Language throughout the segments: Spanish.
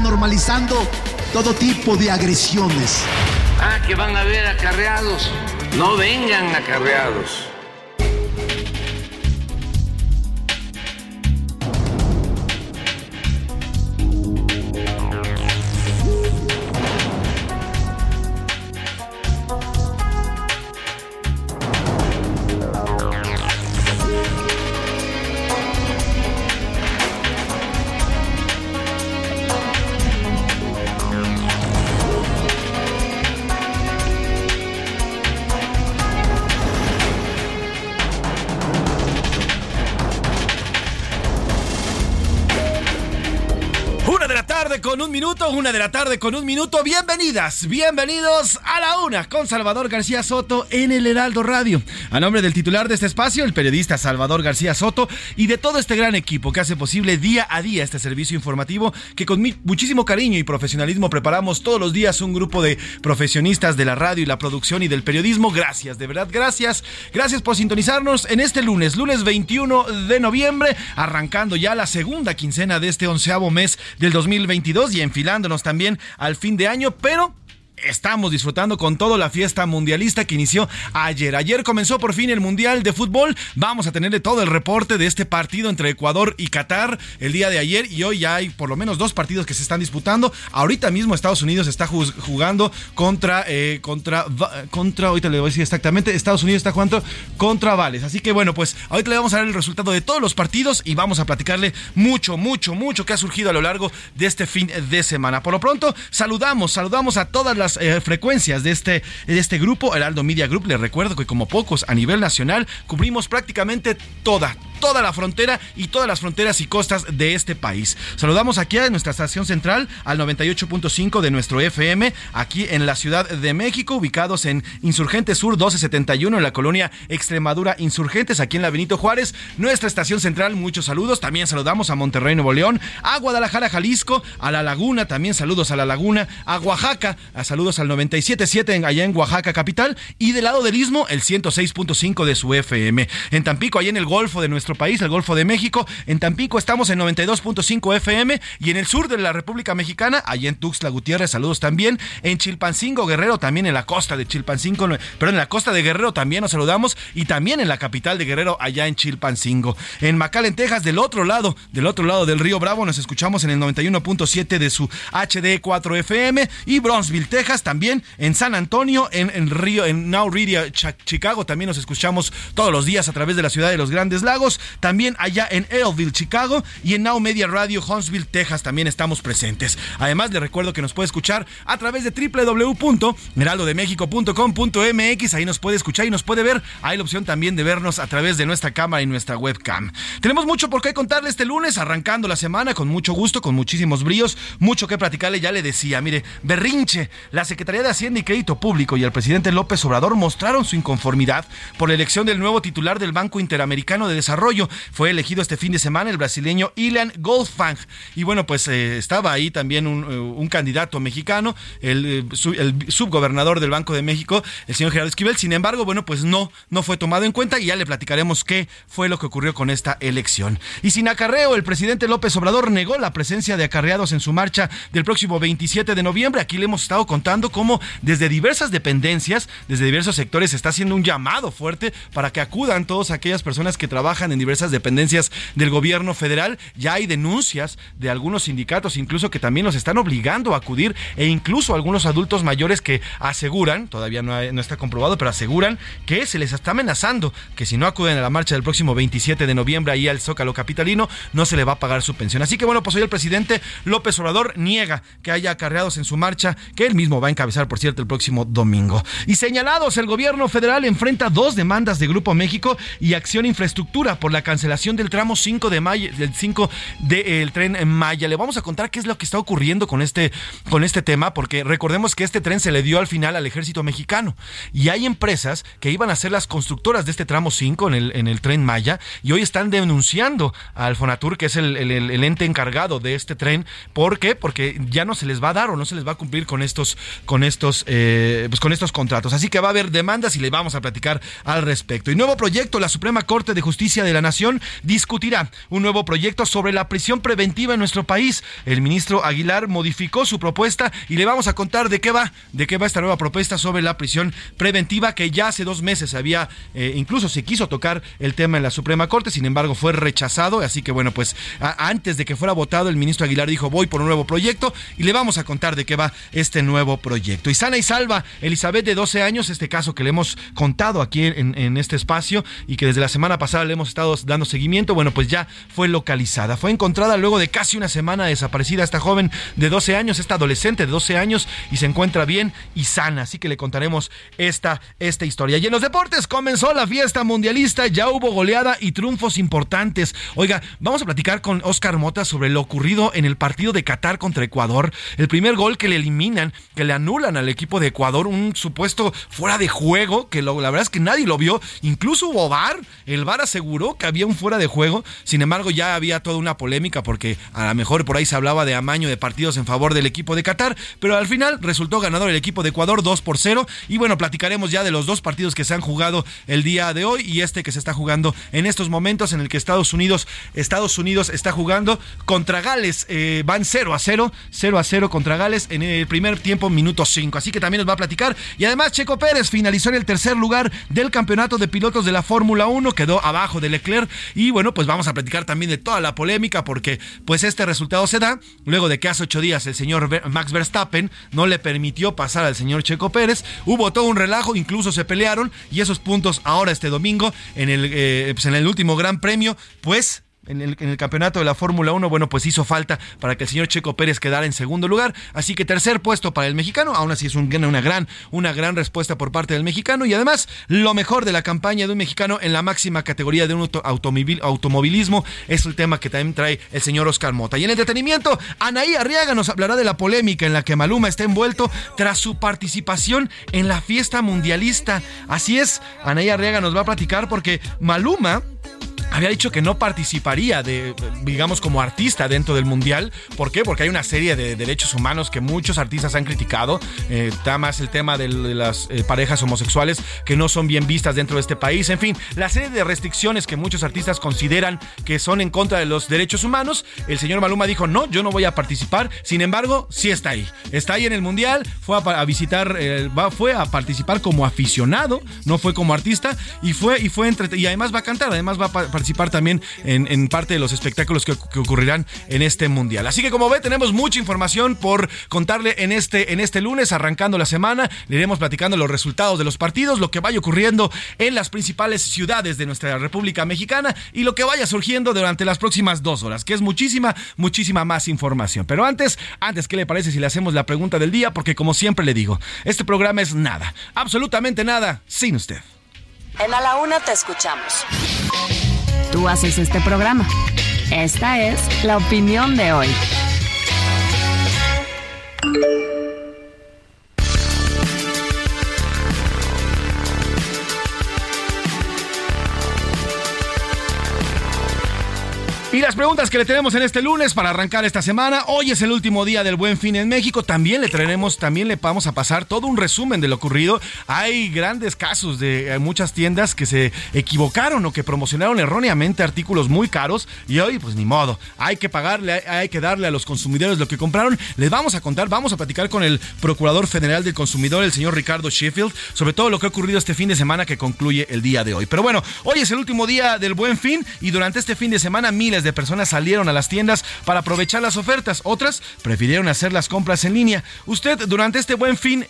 Normalizando todo tipo de agresiones. Ah, que van a ver acarreados. No vengan acarreados. Un minuto, una de la tarde con un minuto. Bienvenidas, bienvenidos a la una con Salvador García Soto en el Heraldo Radio. A nombre del titular de este espacio, el periodista Salvador García Soto, y de todo este gran equipo que hace posible día a día este servicio informativo que con muchísimo cariño y profesionalismo preparamos todos los días un grupo de profesionistas de la radio y la producción y del periodismo. Gracias, de verdad, gracias. Gracias por sintonizarnos en este lunes, lunes 21 de noviembre, arrancando ya la segunda quincena de este onceavo mes del 2022 y enfilándonos también al fin de año, pero Estamos disfrutando con todo la fiesta mundialista que inició ayer. Ayer comenzó por fin el Mundial de Fútbol. Vamos a tenerle todo el reporte de este partido entre Ecuador y Qatar el día de ayer y hoy ya hay por lo menos dos partidos que se están disputando. Ahorita mismo Estados Unidos está jugando contra, eh, contra, contra, ahorita le voy a decir exactamente, Estados Unidos está jugando contra Vales. Así que bueno, pues ahorita le vamos a dar el resultado de todos los partidos y vamos a platicarle mucho, mucho, mucho que ha surgido a lo largo de este fin de semana. Por lo pronto, saludamos, saludamos a todas las eh, frecuencias de este, de este grupo, Media Group. Les recuerdo que como pocos a nivel nacional cubrimos prácticamente toda, toda la frontera y todas las fronteras y costas de este país. Saludamos aquí a nuestra estación central al 98.5 de nuestro FM, aquí en la Ciudad de México, ubicados en Insurgente Sur 1271 en la colonia Extremadura Insurgentes, aquí en la Benito Juárez. Nuestra estación central, muchos saludos. También saludamos a Monterrey, Nuevo León, a Guadalajara, Jalisco, a La Laguna, también saludos a La Laguna, a Oaxaca, saludos al 97.7 en- allá en Oaxaca capital y del lado del Istmo el 106.5 de su FM. En Tampico, allá en el Golfo de nuestro país, el Golfo de México, en Tampico estamos en 92.5 FM y en el sur de la República Mexicana, allá en Tuxtla Gutiérrez, saludos también, en Chilpancingo, Guerrero, también en la costa de Chilpancingo, pero en la costa de Guerrero también nos saludamos y también en la capital de Guerrero, allá en Chilpancingo. En McAllen, Texas, del otro lado, del otro lado del río Bravo, nos escuchamos en el 91.7 de su HD4 FM y Bronzeville, Texas, también en San Antonio, en, en Río, en Now Chicago, también nos escuchamos todos los días a través de la ciudad de los Grandes Lagos También allá en Elville, Chicago y en Now Media Radio, Huntsville, Texas también estamos presentes. Además, le recuerdo que nos puede escuchar a través de www.heraldodemexico.com.mx, ahí nos puede escuchar y nos puede ver. Hay la opción también de vernos a través de nuestra cámara y nuestra webcam. Tenemos mucho por qué contarle este lunes, arrancando la semana con mucho gusto, con muchísimos bríos, mucho que platicarle, ya le decía, mire, berrinche, la Secretaría de Hacienda y Crédito Público y el presidente López Obrador mostraron su inconformidad por la elección del nuevo titular del Banco Interamericano de Desarrollo. Fue elegido este fin de semana el brasileño Ilan Goldfang. Y bueno, pues eh, estaba ahí también un, eh, candidato mexicano, el, eh, el, subgobernador del Banco de México, el señor Gerardo Esquivel. Sin embargo, bueno, pues no, no fue tomado en cuenta y ya le platicaremos qué fue lo que ocurrió con esta elección. Y sin acarreo, el presidente López Obrador negó la presencia de acarreados en su marcha del próximo 27 de noviembre. Aquí le hemos estado contando cómo desde diversas dependencias, desde diversos sectores, se está haciendo un llamado fuerte para que acudan todas aquellas personas que trabajan en diversas dependencias del gobierno federal. Ya hay denuncias de algunos sindicatos, incluso que también los están obligando a acudir, e incluso algunos adultos mayores que aseguran, todavía no, no está comprobado, pero aseguran que se les está amenazando que si no acuden a la marcha del próximo 27 de noviembre ahí al Zócalo Capitalino, no se le va a pagar su pensión. Así que bueno, pues hoy el presidente López Obrador niega que haya acarreados en su marcha, que él mismo va a encabezar, por cierto, el próximo domingo. Y señalados, el gobierno federal enfrenta dos demandas de Grupo México y Acción Infraestructura la cancelación del tramo 5 de mayo, del 5 del tren en Maya. Le vamos a contar qué es lo que está ocurriendo con este, con este tema, porque recordemos que este tren se le dio al final al ejército mexicano y hay empresas que iban a ser las constructoras de este tramo 5 en el, en el tren Maya y hoy están denunciando al Fonatur, que es el, el, ente encargado de este tren. ¿Por qué? Porque ya no se les va a dar o no se les va a cumplir con estos, con estos, eh, pues con estos contratos. Así que va a haber demandas y le vamos a platicar al respecto. Y nuevo proyecto, la Suprema Corte de Justicia de la Nación discutirá un nuevo proyecto sobre la prisión preventiva en nuestro país. El ministro Aguilar modificó su propuesta y le vamos a contar de qué va, de qué va esta nueva propuesta sobre la prisión preventiva que ya hace dos meses había, eh, incluso se quiso tocar el tema en la Suprema Corte, sin embargo fue rechazado, así que bueno, pues antes de que fuera votado el ministro Aguilar dijo voy por un nuevo proyecto y le vamos a contar de qué va este nuevo proyecto. Y sana y salva Elizabeth de 12 años, este caso que le hemos contado aquí en, en este espacio y que desde la semana pasada le hemos estado dando seguimiento, bueno, pues ya fue localizada. Fue encontrada luego de casi una semana desaparecida esta joven de 12 años, esta adolescente de 12 años y se encuentra bien y sana, así que le contaremos esta, esta historia. Y en los deportes comenzó la fiesta mundialista, ya hubo goleada y triunfos importantes. Oiga, vamos a platicar con Oscar Mota sobre lo ocurrido en el partido de Qatar contra Ecuador. El primer gol que le eliminan, que le anulan al equipo de Ecuador, un supuesto fuera de juego, que la verdad es que nadie lo vio. Incluso hubo VAR, el VAR aseguró que había un fuera de juego. Sin embargo, ya había toda una polémica porque a lo mejor por ahí se hablaba de amaño de partidos en favor del equipo de Qatar, pero al final resultó ganador el equipo de Ecuador 2 por 0. Y bueno, platicaremos ya de los dos partidos que se han jugado el día de hoy y este que se está jugando en estos momentos en el que Estados Unidos, Estados Unidos está jugando contra Gales. Eh, van 0 a 0, 0 a 0 contra Gales en el primer tiempo, minuto 5. Así que también nos va a platicar. Y además, Checo Pérez finalizó en el tercer lugar del campeonato de pilotos de la Fórmula 1, quedó abajo de Y bueno, pues vamos a platicar también de toda la polémica, porque pues este resultado se da luego de que hace ocho días el señor Max Verstappen no le permitió pasar al señor Checo Pérez. Hubo todo un relajo, incluso se pelearon y esos puntos ahora este domingo en el, eh, pues en el último Gran Premio, pues en el, campeonato de la Fórmula 1, bueno, pues hizo falta para que el señor Checo Pérez quedara en segundo lugar. Así que tercer puesto para el mexicano. Aún así es un, una, gran, una gran respuesta por parte del mexicano. Y además, lo mejor de la campaña de un mexicano en la máxima categoría de un automovilismo es el tema que también trae el señor Oscar Mota. Y en entretenimiento, Anaí Arriaga nos hablará de la polémica en la que Maluma está envuelto tras su participación en la fiesta mundialista. Así es, Anaí Arriaga nos va a platicar porque Maluma había dicho que no participaría de, digamos, como artista dentro del mundial. ¿Por qué? Porque hay una serie de derechos humanos que muchos artistas han criticado. Eh, está más el tema de, las eh, parejas homosexuales que no son bien vistas dentro de este país. En fin, la serie de restricciones que muchos artistas consideran que son en contra de los derechos humanos. El señor Maluma dijo, no, yo no voy a participar. Sin embargo, sí está ahí. Está ahí en el mundial, fue a, visitar, eh, fue a participar como aficionado, no fue como artista y fue, y fue entre, y además va a cantar, además va a participar también en, parte de los espectáculos que, ocurrirán en este mundial. Así que como ve, tenemos mucha información por contarle en este, en este lunes, arrancando la semana. Le iremos platicando los resultados de los partidos, lo que vaya ocurriendo en las principales ciudades de nuestra República Mexicana y lo que vaya surgiendo durante las próximas dos horas, que es muchísima, muchísima más información. Pero antes, antes, ¿qué le parece si le hacemos la pregunta del día? Porque como siempre le digo, este programa es nada, absolutamente nada, sin usted. En A la Una te escuchamos. Tú haces este programa. Esta es la opinión de hoy. Y las preguntas que le tenemos en este lunes para arrancar esta semana. Hoy es el último día del Buen Fin en México. También le traeremos, también le vamos a pasar todo un resumen de lo ocurrido. Hay grandes casos de eh, muchas tiendas que se equivocaron o que promocionaron erróneamente artículos muy caros y hoy pues ni modo. Hay que pagarle, hay que darle a los consumidores lo que compraron. Les vamos a contar, vamos a platicar con el Procurador Federal del Consumidor, el señor Ricardo Sheffield, sobre todo lo que ha ocurrido este fin de semana que concluye el día de hoy. Pero bueno, hoy es el último día del Buen Fin y durante este fin de semana miles de personas salieron a las tiendas para aprovechar las ofertas. Otras prefirieron hacer las compras en línea. Usted durante este buen fin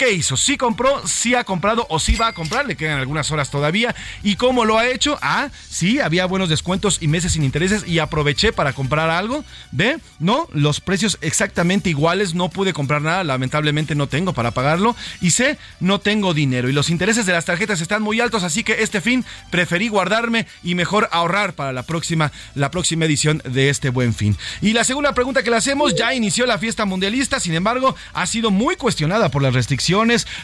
¿Qué hizo? ¿Sí compró? ¿Sí ha comprado o sí va a comprar? Le quedan algunas horas todavía. ¿Y cómo lo ha hecho? Ah, sí, había buenos descuentos y meses sin intereses y aproveché para comprar algo. ¿Ve? No, los precios exactamente iguales. No pude comprar nada. Lamentablemente no tengo para pagarlo. Y sé, no tengo dinero. Y los intereses de las tarjetas están muy altos. Así que este fin preferí guardarme y mejor ahorrar para la próxima, la próxima edición de este buen fin. Y la segunda pregunta que le hacemos, ya inició la fiesta mundialista. Sin embargo, ha sido muy cuestionada por las restricciones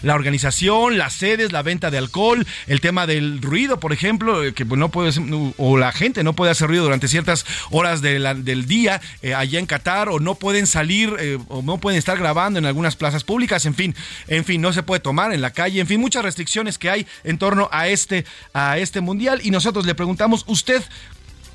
la organización, las sedes, la venta de alcohol, el tema del ruido, por ejemplo, eh, que no puede o la gente no puede hacer ruido durante ciertas horas del día eh, allá en Qatar o no pueden salir eh, o no pueden estar grabando en algunas plazas públicas, en fin, en fin, no se puede tomar en la calle, en fin, muchas restricciones que hay en torno a este a este mundial. Y nosotros le preguntamos, ¿usted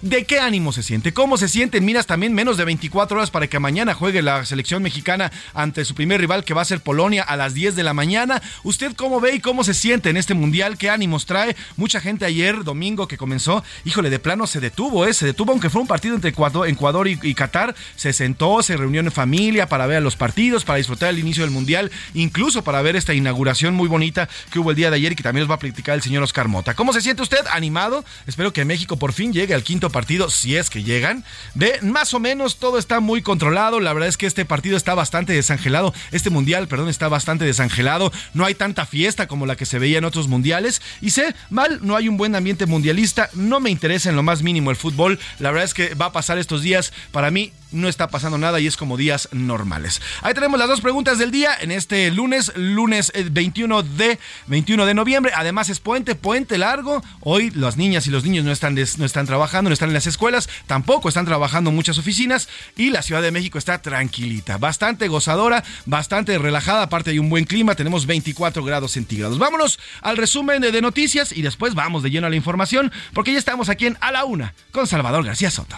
¿De qué ánimo se siente? ¿Cómo se siente? Miras también menos de 24 horas para que mañana juegue la selección mexicana ante su primer rival que va a ser Polonia a las 10 de la mañana. ¿Usted cómo ve y cómo se siente en este mundial? ¿Qué ánimos trae? Mucha gente ayer, domingo que comenzó, híjole, de plano se detuvo, ¿eh? Se detuvo, aunque fue un partido entre Ecuador, y, y Qatar. Se sentó, se reunió en familia para ver a los partidos, para disfrutar el inicio del mundial, incluso para ver esta inauguración muy bonita que hubo el día de ayer y que también nos va a platicar el señor Oscar Mota. ¿Cómo se siente usted? ¿Animado? Espero que México por fin llegue al quinto partido, si es que llegan. Ve, más o menos todo está muy controlado. La verdad es que este partido está bastante desangelado. Este mundial, perdón, está bastante desangelado. No hay tanta fiesta como la que se veía en otros mundiales. Y sé, mal, no hay un buen ambiente mundialista. No me interesa en lo más mínimo el fútbol. La verdad es que va a pasar estos días para mí no está pasando nada y es como días normales. Ahí tenemos las dos preguntas del día en este lunes, lunes 21 eh, de 21 de noviembre. Además es puente, puente largo. Hoy las niñas y los niños no están, no están trabajando, no están en las escuelas, tampoco están trabajando muchas oficinas y la Ciudad de México está tranquilita, bastante gozadora, bastante relajada. Aparte hay un buen clima, tenemos 24 grados centígrados. Vámonos al resumen de, de noticias y después vamos de lleno a la información porque ya estamos aquí en A la Una con Salvador García Soto.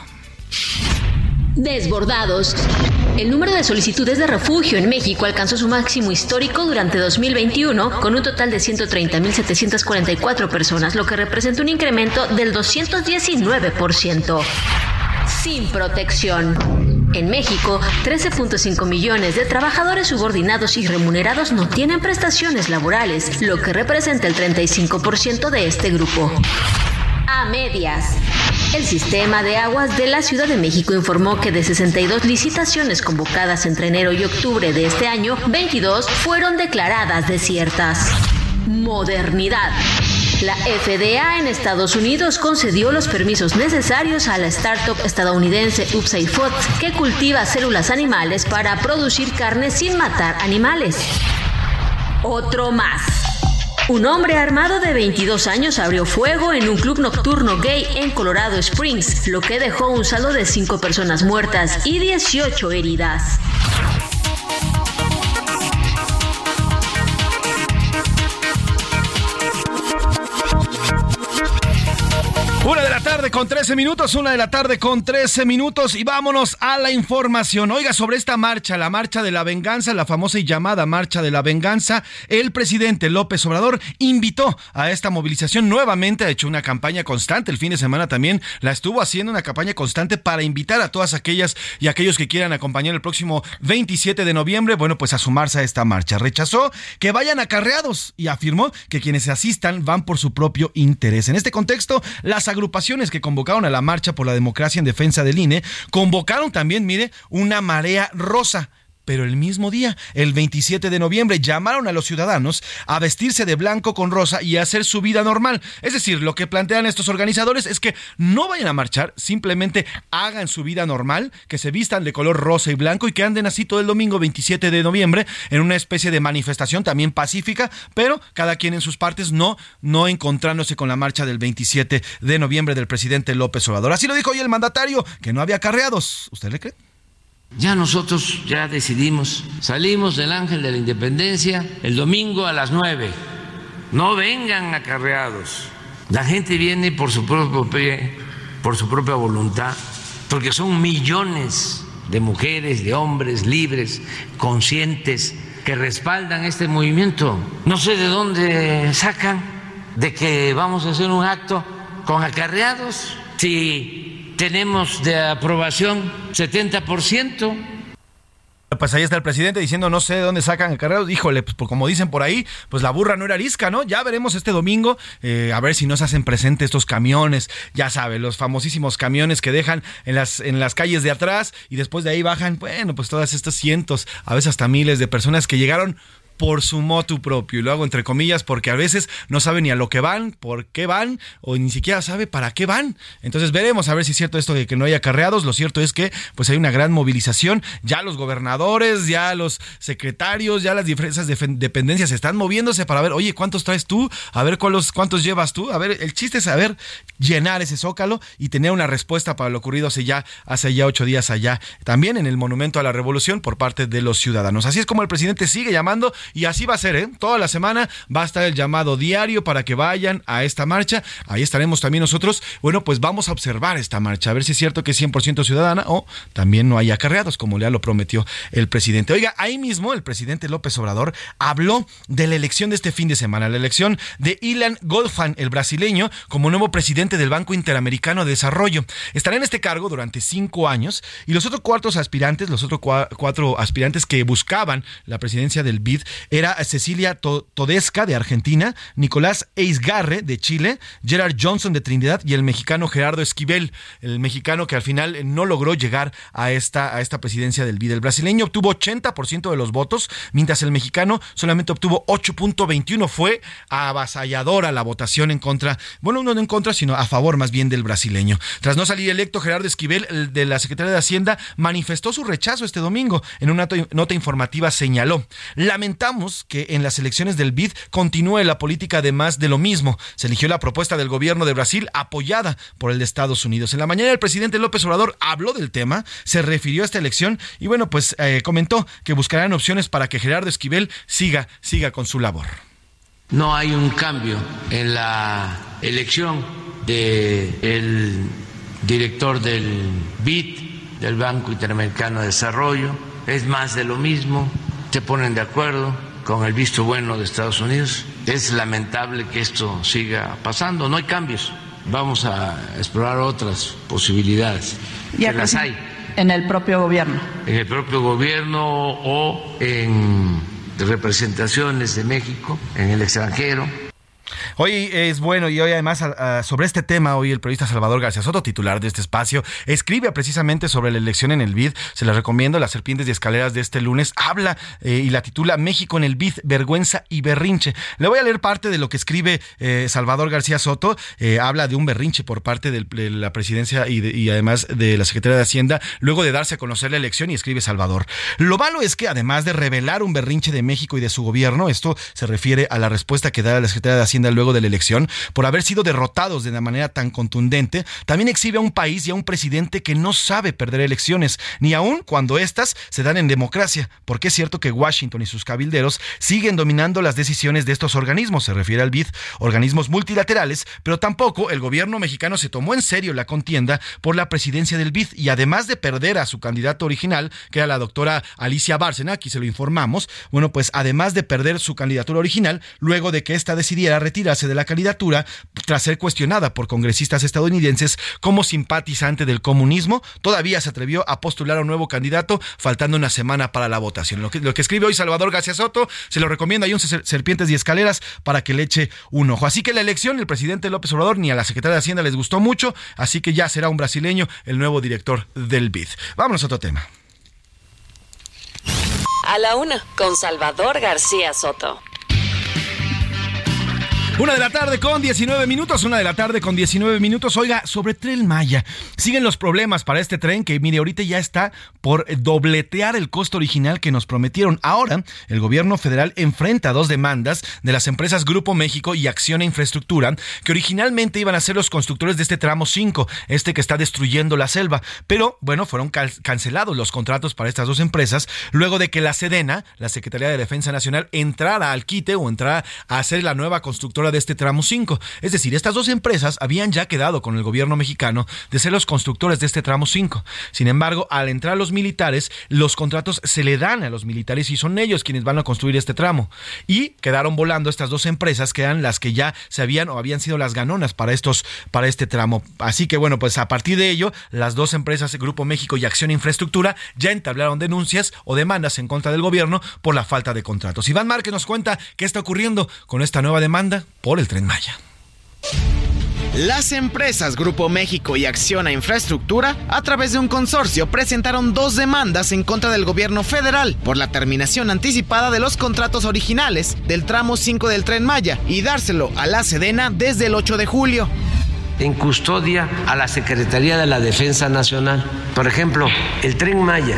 Desbordados. El número de solicitudes de refugio en México alcanzó su máximo histórico durante 2021 con un total de 130.744 personas, lo que representa un incremento del 219%. Sin protección. En México, 13.5 millones de trabajadores subordinados y remunerados no tienen prestaciones laborales, lo que representa el 35% de este grupo. A medias. El sistema de aguas de la Ciudad de México informó que de 62 licitaciones convocadas entre enero y octubre de este año, 22 fueron declaradas desiertas. Modernidad. La FDA en Estados Unidos concedió los permisos necesarios a la startup estadounidense Upside Foods, que cultiva células animales para producir carne sin matar animales. Otro más. Un hombre armado de 22 años abrió fuego en un club nocturno gay en Colorado Springs, lo que dejó un saldo de 5 personas muertas y 18 heridas. Con 13 minutos, una de la tarde con 13 minutos y vámonos a la información. Oiga, sobre esta marcha, la marcha de la venganza, la famosa y llamada marcha de la venganza, el presidente López Obrador invitó a esta movilización nuevamente, ha hecho una campaña constante, el fin de semana también la estuvo haciendo una campaña constante para invitar a todas aquellas y aquellos que quieran acompañar el próximo 27 de noviembre, bueno, pues a sumarse a esta marcha. Rechazó que vayan acarreados y afirmó que quienes asistan van por su propio interés. En este contexto, las agrupaciones que convocaron a la marcha por la democracia en defensa del INE, convocaron también, mire, una marea rosa pero el mismo día, el 27 de noviembre, llamaron a los ciudadanos a vestirse de blanco con rosa y a hacer su vida normal. Es decir, lo que plantean estos organizadores es que no vayan a marchar, simplemente hagan su vida normal, que se vistan de color rosa y blanco y que anden así todo el domingo 27 de noviembre en una especie de manifestación también pacífica, pero cada quien en sus partes no, no encontrándose con la marcha del 27 de noviembre del presidente López Obrador. Así lo dijo hoy el mandatario, que no había carreados. ¿Usted le cree? Ya nosotros ya decidimos, salimos del Ángel de la Independencia el domingo a las nueve. No vengan acarreados. La gente viene por su propio pie, por su propia voluntad, porque son millones de mujeres, de hombres libres, conscientes, que respaldan este movimiento. No sé de dónde sacan de que vamos a hacer un acto con acarreados. Si tenemos de aprobación 70%. Pues ahí está el presidente diciendo no sé de dónde sacan carreros. Híjole, pues como dicen por ahí, pues la burra no era arisca, ¿no? Ya veremos este domingo eh, a ver si nos hacen presente estos camiones, ya sabe, los famosísimos camiones que dejan en las, en las calles de atrás y después de ahí bajan, bueno, pues todas estas cientos, a veces hasta miles de personas que llegaron por su motu propio. Y lo hago entre comillas porque a veces no sabe ni a lo que van, por qué van, o ni siquiera sabe para qué van. Entonces veremos a ver si es cierto esto de que no hay acarreados. Lo cierto es que pues hay una gran movilización. Ya los gobernadores, ya los secretarios, ya las diferentes dependencias están moviéndose para ver, oye, ¿cuántos traes tú? A ver cuántos, cuántos llevas tú. A ver, el chiste es saber llenar ese zócalo y tener una respuesta para lo ocurrido hace ya, hace ya ocho días allá, también en el Monumento a la Revolución por parte de los ciudadanos. Así es como el presidente sigue llamando y así va a ser, ¿eh? Toda la semana va a estar el llamado diario para que vayan a esta marcha. Ahí estaremos también nosotros. Bueno, pues vamos a observar esta marcha, a ver si es cierto que es 100% ciudadana o también no hay acarreados, como ya lo prometió el presidente. Oiga, ahí mismo el presidente López Obrador habló de la elección de este fin de semana, la elección de Ilan Goldfan, el brasileño, como nuevo presidente del Banco Interamericano de Desarrollo. Estará en este cargo durante cinco años y los otros cuatro aspirantes, los otros cuatro aspirantes que buscaban la presidencia del BID era Cecilia Todesca de Argentina, Nicolás Eisgarre de Chile, Gerard Johnson de Trinidad y el mexicano Gerardo Esquivel, el mexicano que al final no logró llegar a esta, a esta presidencia del BID. El brasileño obtuvo 80% de los votos, mientras el mexicano solamente obtuvo 8.21. Fue avasalladora la votación en contra, bueno, no en contra, sino a favor más bien del brasileño. Tras no salir electo, Gerardo Esquivel, de la Secretaría de Hacienda, manifestó su rechazo este domingo. En una nota informativa señaló, lamentamos que en las elecciones del BID continúe la política de más de lo mismo. Se eligió la propuesta del gobierno de Brasil apoyada por el de Estados Unidos. En la mañana el presidente López Obrador habló del tema, se refirió a esta elección y bueno, pues eh, comentó que buscarán opciones para que Gerardo Esquivel siga, siga con su labor. No hay un cambio en la elección del director del BID, del Banco Interamericano de Desarrollo. Es más de lo mismo se ponen de acuerdo con el visto bueno de Estados Unidos. Es lamentable que esto siga pasando, no hay cambios. Vamos a explorar otras posibilidades. Ya las hay. En el propio gobierno. En el propio gobierno o en representaciones de México en el extranjero. Hoy es bueno y hoy además sobre este tema, hoy el periodista Salvador García Soto, titular de este espacio, escribe precisamente sobre la elección en el BID. Se la recomiendo, Las Serpientes y Escaleras de este lunes. Habla eh, y la titula México en el BID, vergüenza y berrinche. Le voy a leer parte de lo que escribe eh, Salvador García Soto. Eh, habla de un berrinche por parte de la presidencia y, y además de la Secretaría de Hacienda, luego de darse a conocer la elección y escribe Salvador. Lo malo es que además de revelar un berrinche de México y de su gobierno, esto se refiere a la respuesta que da la Secretaría de Hacienda luego de la elección por haber sido derrotados de una manera tan contundente, también exhibe a un país y a un presidente que no sabe perder elecciones, ni aun cuando éstas se dan en democracia, porque es cierto que Washington y sus cabilderos siguen dominando las decisiones de estos organismos, se refiere al BID, organismos multilaterales, pero tampoco el gobierno mexicano se tomó en serio la contienda por la presidencia del BID y además de perder a su candidato original, que era la doctora Alicia Bárcena, aquí se lo informamos, bueno, pues además de perder su candidatura original, luego de que ésta decidiera retirarse de la candidatura tras ser cuestionada por congresistas estadounidenses como simpatizante del comunismo, todavía se atrevió a postular a un nuevo candidato, faltando una semana para la votación. Lo que, escribe hoy Salvador García Soto, se lo recomienda hay un serpientes y escaleras para que le eche un ojo. Así que la elección, el presidente López Obrador ni a la secretaria de Hacienda les gustó mucho, así que ya será un brasileño el nuevo director del BID. Vámonos a otro tema. A la una, con Salvador García Soto. Una de la tarde con 19 minutos, una de la tarde con 19 minutos. Oiga, sobre Tren Maya, siguen los problemas para este tren que, mire, ahorita ya está por dobletear el costo original que nos prometieron. Ahora, el gobierno federal enfrenta dos demandas de las empresas Grupo México y Acción e Infraestructura, que originalmente iban a ser los constructores de este tramo 5, este que está destruyendo la selva. Pero, bueno, fueron cancelados los contratos para estas dos empresas luego de que la Sedena, la Secretaría de Defensa Nacional, entrara al quite o entrara a hacer la nueva constructora de este tramo 5. Es decir, estas dos empresas habían ya quedado con el gobierno mexicano de ser los constructores de este tramo 5. Sin embargo, al entrar los militares, los contratos se le dan a los militares y son ellos quienes van a construir este tramo. Y quedaron volando estas dos empresas que eran las que ya se habían o habían sido las ganonas para estos para este tramo. Así que bueno, pues a partir de ello, las dos empresas, Grupo México y Acción Infraestructura, ya entablaron denuncias o demandas en contra del gobierno por la falta de contratos. Iván Márquez nos cuenta qué está ocurriendo con esta nueva demanda por el tren Maya. Las empresas Grupo México y Acción a Infraestructura, a través de un consorcio, presentaron dos demandas en contra del gobierno federal por la terminación anticipada de los contratos originales del tramo 5 del tren Maya y dárselo a la Sedena desde el 8 de julio. En custodia a la Secretaría de la Defensa Nacional. Por ejemplo, el tren Maya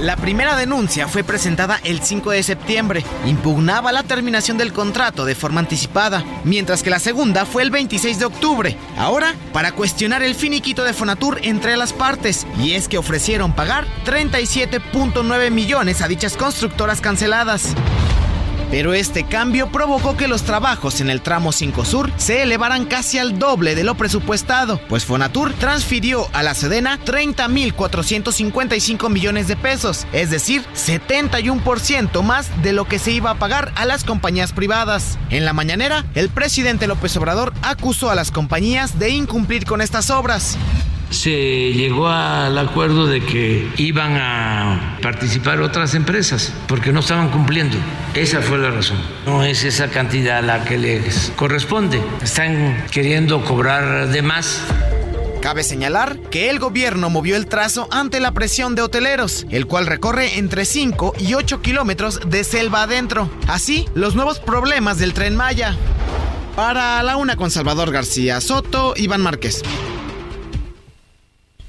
la primera denuncia fue presentada el 5 de septiembre. Impugnaba la terminación del contrato de forma anticipada, mientras que la segunda fue el 26 de octubre. Ahora, para cuestionar el finiquito de Fonatur entre las partes, y es que ofrecieron pagar 37.9 millones a dichas constructoras canceladas. Pero este cambio provocó que los trabajos en el tramo 5 Sur se elevaran casi al doble de lo presupuestado, pues Fonatur transfirió a la Sedena 30.455 millones de pesos, es decir, 71% más de lo que se iba a pagar a las compañías privadas. En la mañanera, el presidente López Obrador acusó a las compañías de incumplir con estas obras se llegó al acuerdo de que iban a participar otras empresas porque no estaban cumpliendo. Esa fue la razón. No es esa cantidad la que les corresponde. Están queriendo cobrar de más. Cabe señalar que el gobierno movió el trazo ante la presión de hoteleros, el cual recorre entre 5 y 8 kilómetros de selva adentro. Así, los nuevos problemas del tren Maya. Para la una con Salvador García Soto, Iván Márquez.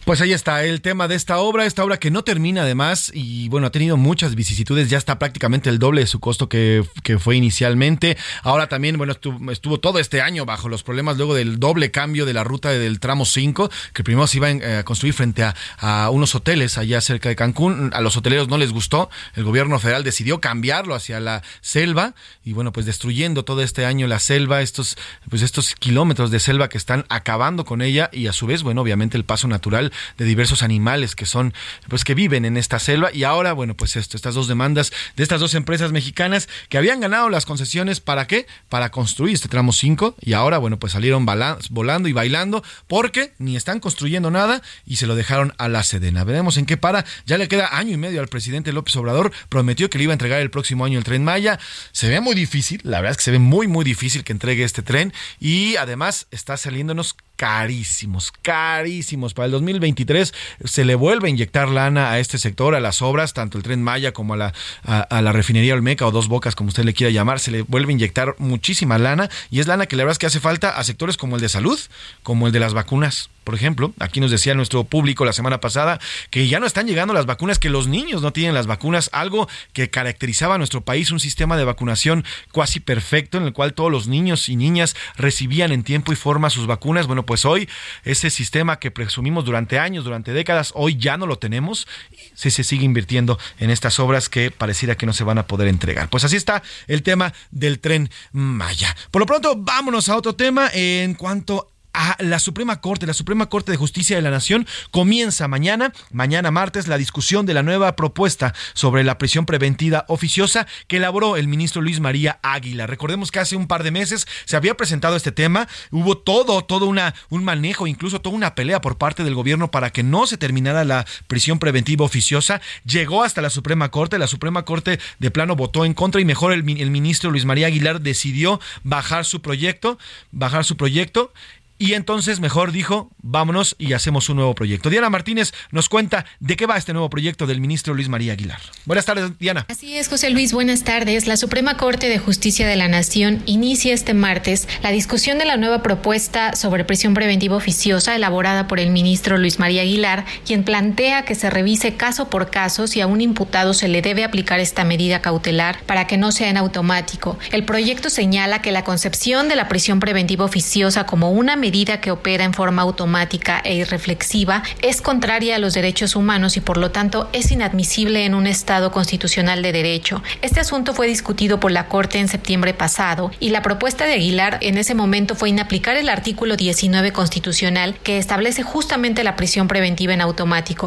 Pues ahí está el tema de esta obra, esta obra que no termina además y bueno, ha tenido muchas vicisitudes, ya está prácticamente el doble de su costo que, fue inicialmente. Ahora también, bueno, estuvo, todo este año bajo los problemas luego del doble cambio de la ruta del tramo 5, que primero se iba eh, a construir frente a, unos hoteles allá cerca de Cancún. A los hoteleros no les gustó, el gobierno federal decidió cambiarlo hacia la selva y bueno, pues destruyendo todo este año la selva, estos, pues estos kilómetros de selva que están acabando con ella y a su vez, bueno, obviamente el paso natural de diversos animales que son, pues que viven en esta selva. Y ahora, bueno, pues esto, estas dos demandas de estas dos empresas mexicanas que habían ganado las concesiones, ¿para qué? Para construir este tramo 5 y ahora, bueno, pues salieron volando y bailando porque ni están construyendo nada y se lo dejaron a la Sedena. Veremos en qué para. Ya le queda año y medio al presidente López Obrador. Prometió que le iba a entregar el próximo año el tren Maya. Se ve muy difícil, la verdad es que se ve muy, muy difícil que entregue este tren y además está saliéndonos carísimos, carísimos. Para el 2023 se le vuelve a inyectar lana a este sector, a las obras, tanto el tren Maya como a la, a, la refinería Olmeca o Dos Bocas, como usted le quiera llamar, se le vuelve a inyectar muchísima lana y es lana que la verdad es que hace falta a sectores como el de salud, como el de las vacunas. Por ejemplo, aquí nos decía nuestro público la semana pasada que ya no están llegando las vacunas, que los niños no tienen las vacunas, algo que caracterizaba a nuestro país, un sistema de vacunación casi perfecto en el cual todos los niños y niñas recibían en tiempo y forma sus vacunas. Bueno, pues hoy ese sistema que presumimos durante años, durante décadas, hoy ya no lo tenemos se, se sigue invirtiendo en estas obras que pareciera que no se van a poder entregar. Pues así está el tema del tren Maya. Por lo pronto, vámonos a otro tema en cuanto a la Suprema Corte. La Suprema Corte de Justicia de la Nación comienza mañana, mañana martes, la discusión de la nueva propuesta sobre la prisión preventiva oficiosa que elaboró el ministro Luis María Águila. Recordemos que hace un par de meses se había presentado este tema, hubo todo, todo una, un manejo, incluso toda una pelea por parte del gobierno para que no se terminara la prisión preventiva oficiosa. Llegó hasta la Suprema Corte, la Suprema Corte de plano votó en contra y mejor el, el ministro Luis María Aguilar decidió bajar su proyecto, bajar su proyecto y entonces mejor dijo, vámonos y hacemos un nuevo proyecto. Diana Martínez nos cuenta de qué va este nuevo proyecto del ministro Luis María Aguilar. Buenas tardes, Diana. Así es, José Luis, buenas tardes. La Suprema Corte de Justicia de la Nación inicia este martes la discusión de la nueva propuesta sobre prisión preventiva oficiosa elaborada por el ministro Luis María Aguilar, quien plantea que se revise caso por caso si a un imputado se le debe aplicar esta medida cautelar para que no sea en automático. El proyecto señala que la concepción de la prisión preventiva oficiosa como una medida que opera en forma automática e irreflexiva es contraria a los derechos humanos y por lo tanto es inadmisible en un Estado constitucional de derecho. Este asunto fue discutido por la Corte en septiembre pasado y la propuesta de Aguilar en ese momento fue inaplicar el artículo 19 constitucional que establece justamente la prisión preventiva en automático.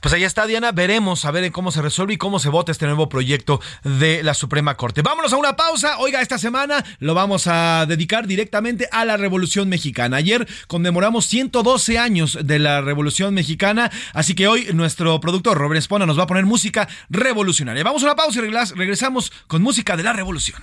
Pues ahí está, Diana. Veremos a ver cómo se resuelve y cómo se vota este nuevo proyecto de la Suprema Corte. Vámonos a una pausa. Oiga, esta semana lo vamos a dedicar directamente a la Revolución Mexicana. Ayer conmemoramos 112 años de la Revolución Mexicana, así que hoy nuestro productor Robert Espona nos va a poner música revolucionaria. Vamos a una pausa y regresamos con música de la Revolución.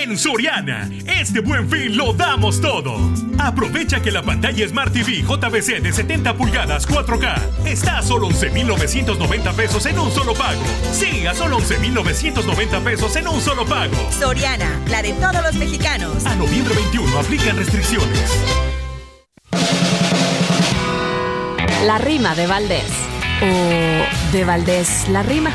En Soriana, este buen fin lo damos todo. Aprovecha que la pantalla Smart TV JBC de 70 pulgadas 4K está a solo 11,990 pesos en un solo pago. Sí, a solo 11,990 pesos en un solo pago. Soriana, la de todos los mexicanos. A noviembre 21 aplican restricciones. La rima de Valdés. O de Valdés la rima.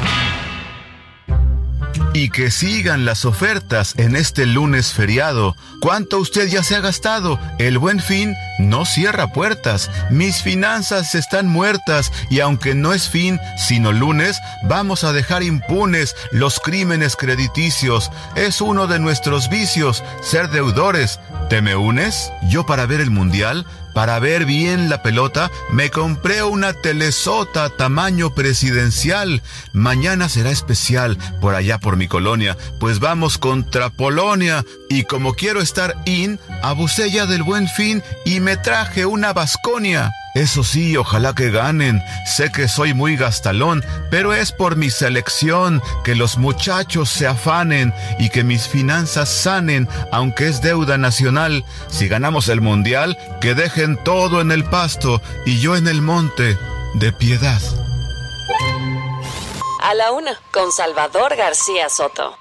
Y que sigan las ofertas en este lunes feriado. ¿Cuánto usted ya se ha gastado? El buen fin no cierra puertas. Mis finanzas están muertas y aunque no es fin, sino lunes, vamos a dejar impunes los crímenes crediticios. Es uno de nuestros vicios, ser deudores. ¿Te me unes? Yo para ver el mundial para ver bien la pelota, me compré una telesota tamaño presidencial. Mañana será especial por allá por mi colonia, pues vamos contra Polonia. Y como quiero estar in, abusé ya del buen fin y me traje una Vasconia. Eso sí, ojalá que ganen. Sé que soy muy gastalón, pero es por mi selección que los muchachos se afanen y que mis finanzas sanen, aunque es deuda nacional. Si ganamos el mundial, que dejen todo en el pasto y yo en el monte de piedad. A la una, con Salvador García Soto.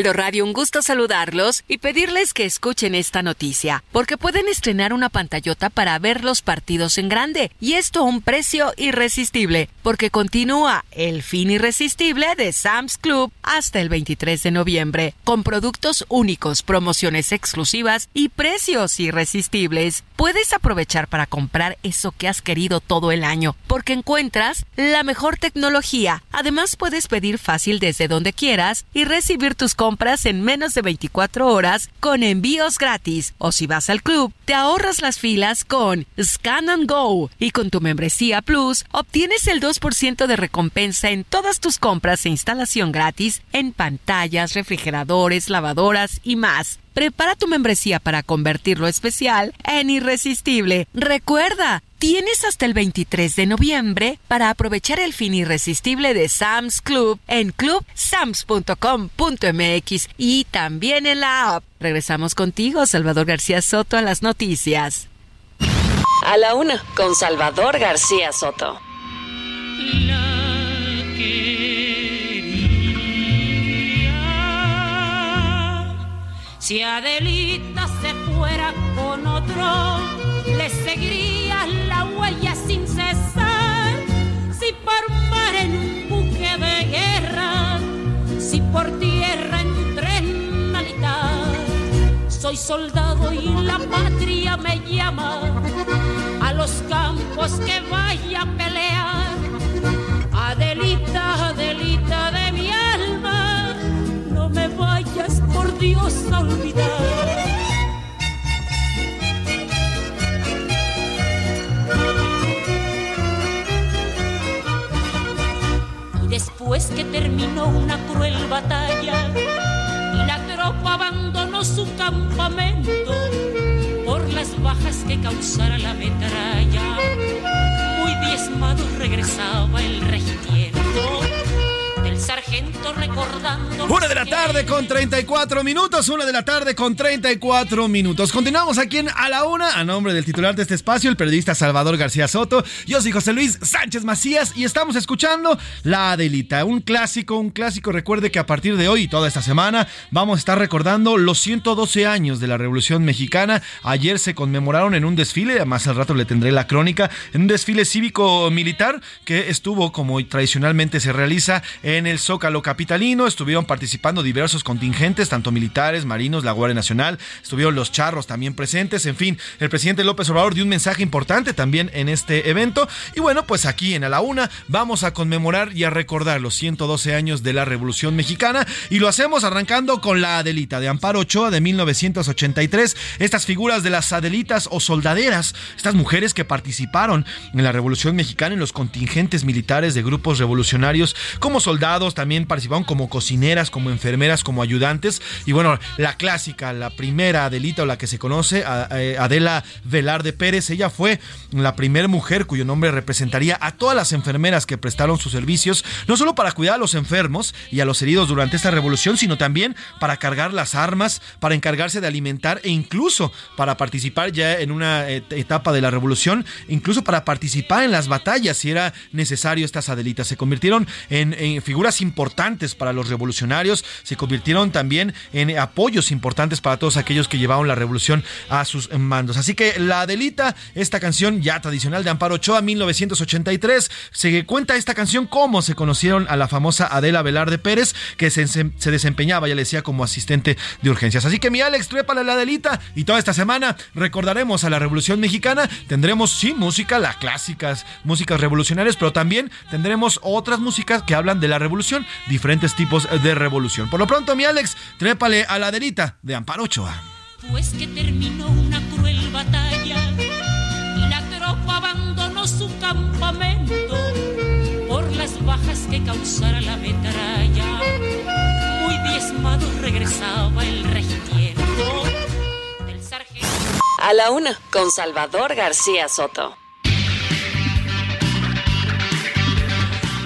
Radio, un gusto saludarlos y pedirles que escuchen esta noticia, porque pueden estrenar una pantallota para ver los partidos en grande, y esto a un precio irresistible, porque continúa el fin irresistible de Sam's Club hasta el 23 de noviembre, con productos únicos, promociones exclusivas y precios irresistibles. Puedes aprovechar para comprar eso que has querido todo el año, porque encuentras la mejor tecnología. Además, puedes pedir fácil desde donde quieras y recibir tus compras compras en menos de 24 horas con envíos gratis. O si vas al club, te ahorras las filas con Scan and Go y con tu membresía Plus obtienes el 2% de recompensa en todas tus compras e instalación gratis en pantallas, refrigeradores, lavadoras y más. Prepara tu membresía para convertirlo especial en irresistible. Recuerda, tienes hasta el 23 de noviembre para aprovechar el fin irresistible de Sam's Club en clubsams.com.mx y también en la app. Regresamos contigo, Salvador García Soto, a las noticias. A la una, con Salvador García Soto. Si Adelita se fuera con otro, le seguiría la huella sin cesar. Si por mar en un buque de guerra, si por tierra en un tren militar, soy soldado y la patria me llama a los campos que vaya a pelear. Adelita, Adelita de Dios a olvidar. Y después que terminó una cruel batalla y la tropa abandonó su campamento por las bajas que causara la metralla, muy diezmado regresaba el regimiento sargento recordando. Una de la tarde con 34 minutos, una de la tarde con 34 minutos. Continuamos aquí en A la Una, a nombre del titular de este espacio, el periodista Salvador García Soto. Yo soy José Luis Sánchez Macías y estamos escuchando La Adelita, un clásico, un clásico. Recuerde que a partir de hoy y toda esta semana vamos a estar recordando los 112 años de la Revolución Mexicana. Ayer se conmemoraron en un desfile, más al rato le tendré la crónica, en un desfile cívico-militar que estuvo como tradicionalmente se realiza en el Zócalo Capitalino. Estuvieron participando diversos contingentes, tanto militares, marinos, la Guardia Nacional, estuvieron los charros también presentes. En fin, el presidente López Obrador dio un mensaje importante también en este evento. Y bueno, pues aquí en A la Una vamos a conmemorar y a recordar los 112 años de la Revolución Mexicana. Y lo hacemos arrancando con la Adelita de Amparo Ochoa de 1983. Estas figuras de las Adelitas o soldaderas, estas mujeres que participaron en la Revolución Mexicana en los contingentes militares de grupos revolucionarios como soldados, también participaron como cocineras, como enfermeras, como ayudantes. Y bueno, la clásica, la primera Adelita o la que se conoce, eh, Adela Velarde Pérez, ella fue la primera mujer cuyo nombre representaría a todas las enfermeras que prestaron sus servicios, no solo para cuidar a los enfermos y a los heridos durante esta revolución, sino también para cargar las armas, para encargarse de alimentar e incluso para participar ya en una etapa de la revolución, incluso para participar en las batallas si era necesario estas Adelitas. Se convirtieron en, en figuras importantes para los revolucionarios, se convirtieron también en apoyos importantes para todos aquellos que llevaron la revolución a sus mandos. Así que la Adelita, esta canción ya tradicional de Amparo Ochoa, 1983, se cuenta esta canción cómo se conocieron a la famosa Adela Velarde Pérez, que se, se desempeñaba, ya le decía, como asistente de urgencias. Así que mi Alex, trépale la Adelita y toda esta semana recordaremos a la Revolución Mexicana. Tendremos, sí, música, las clásicas músicas revolucionarias, pero también tendremos otras músicas que hablan de la revolución, diferentes tipos de revolución. Por lo pronto, mi Alex, trépale a la Adelita de Amparo Ochoa. Pues que terminó una cruel batalla y la tropa abandonó su campamento por las bajas que causara la metralla. Muy diezmado regresaba el regimiento del sargento. A la una, con Salvador García Soto.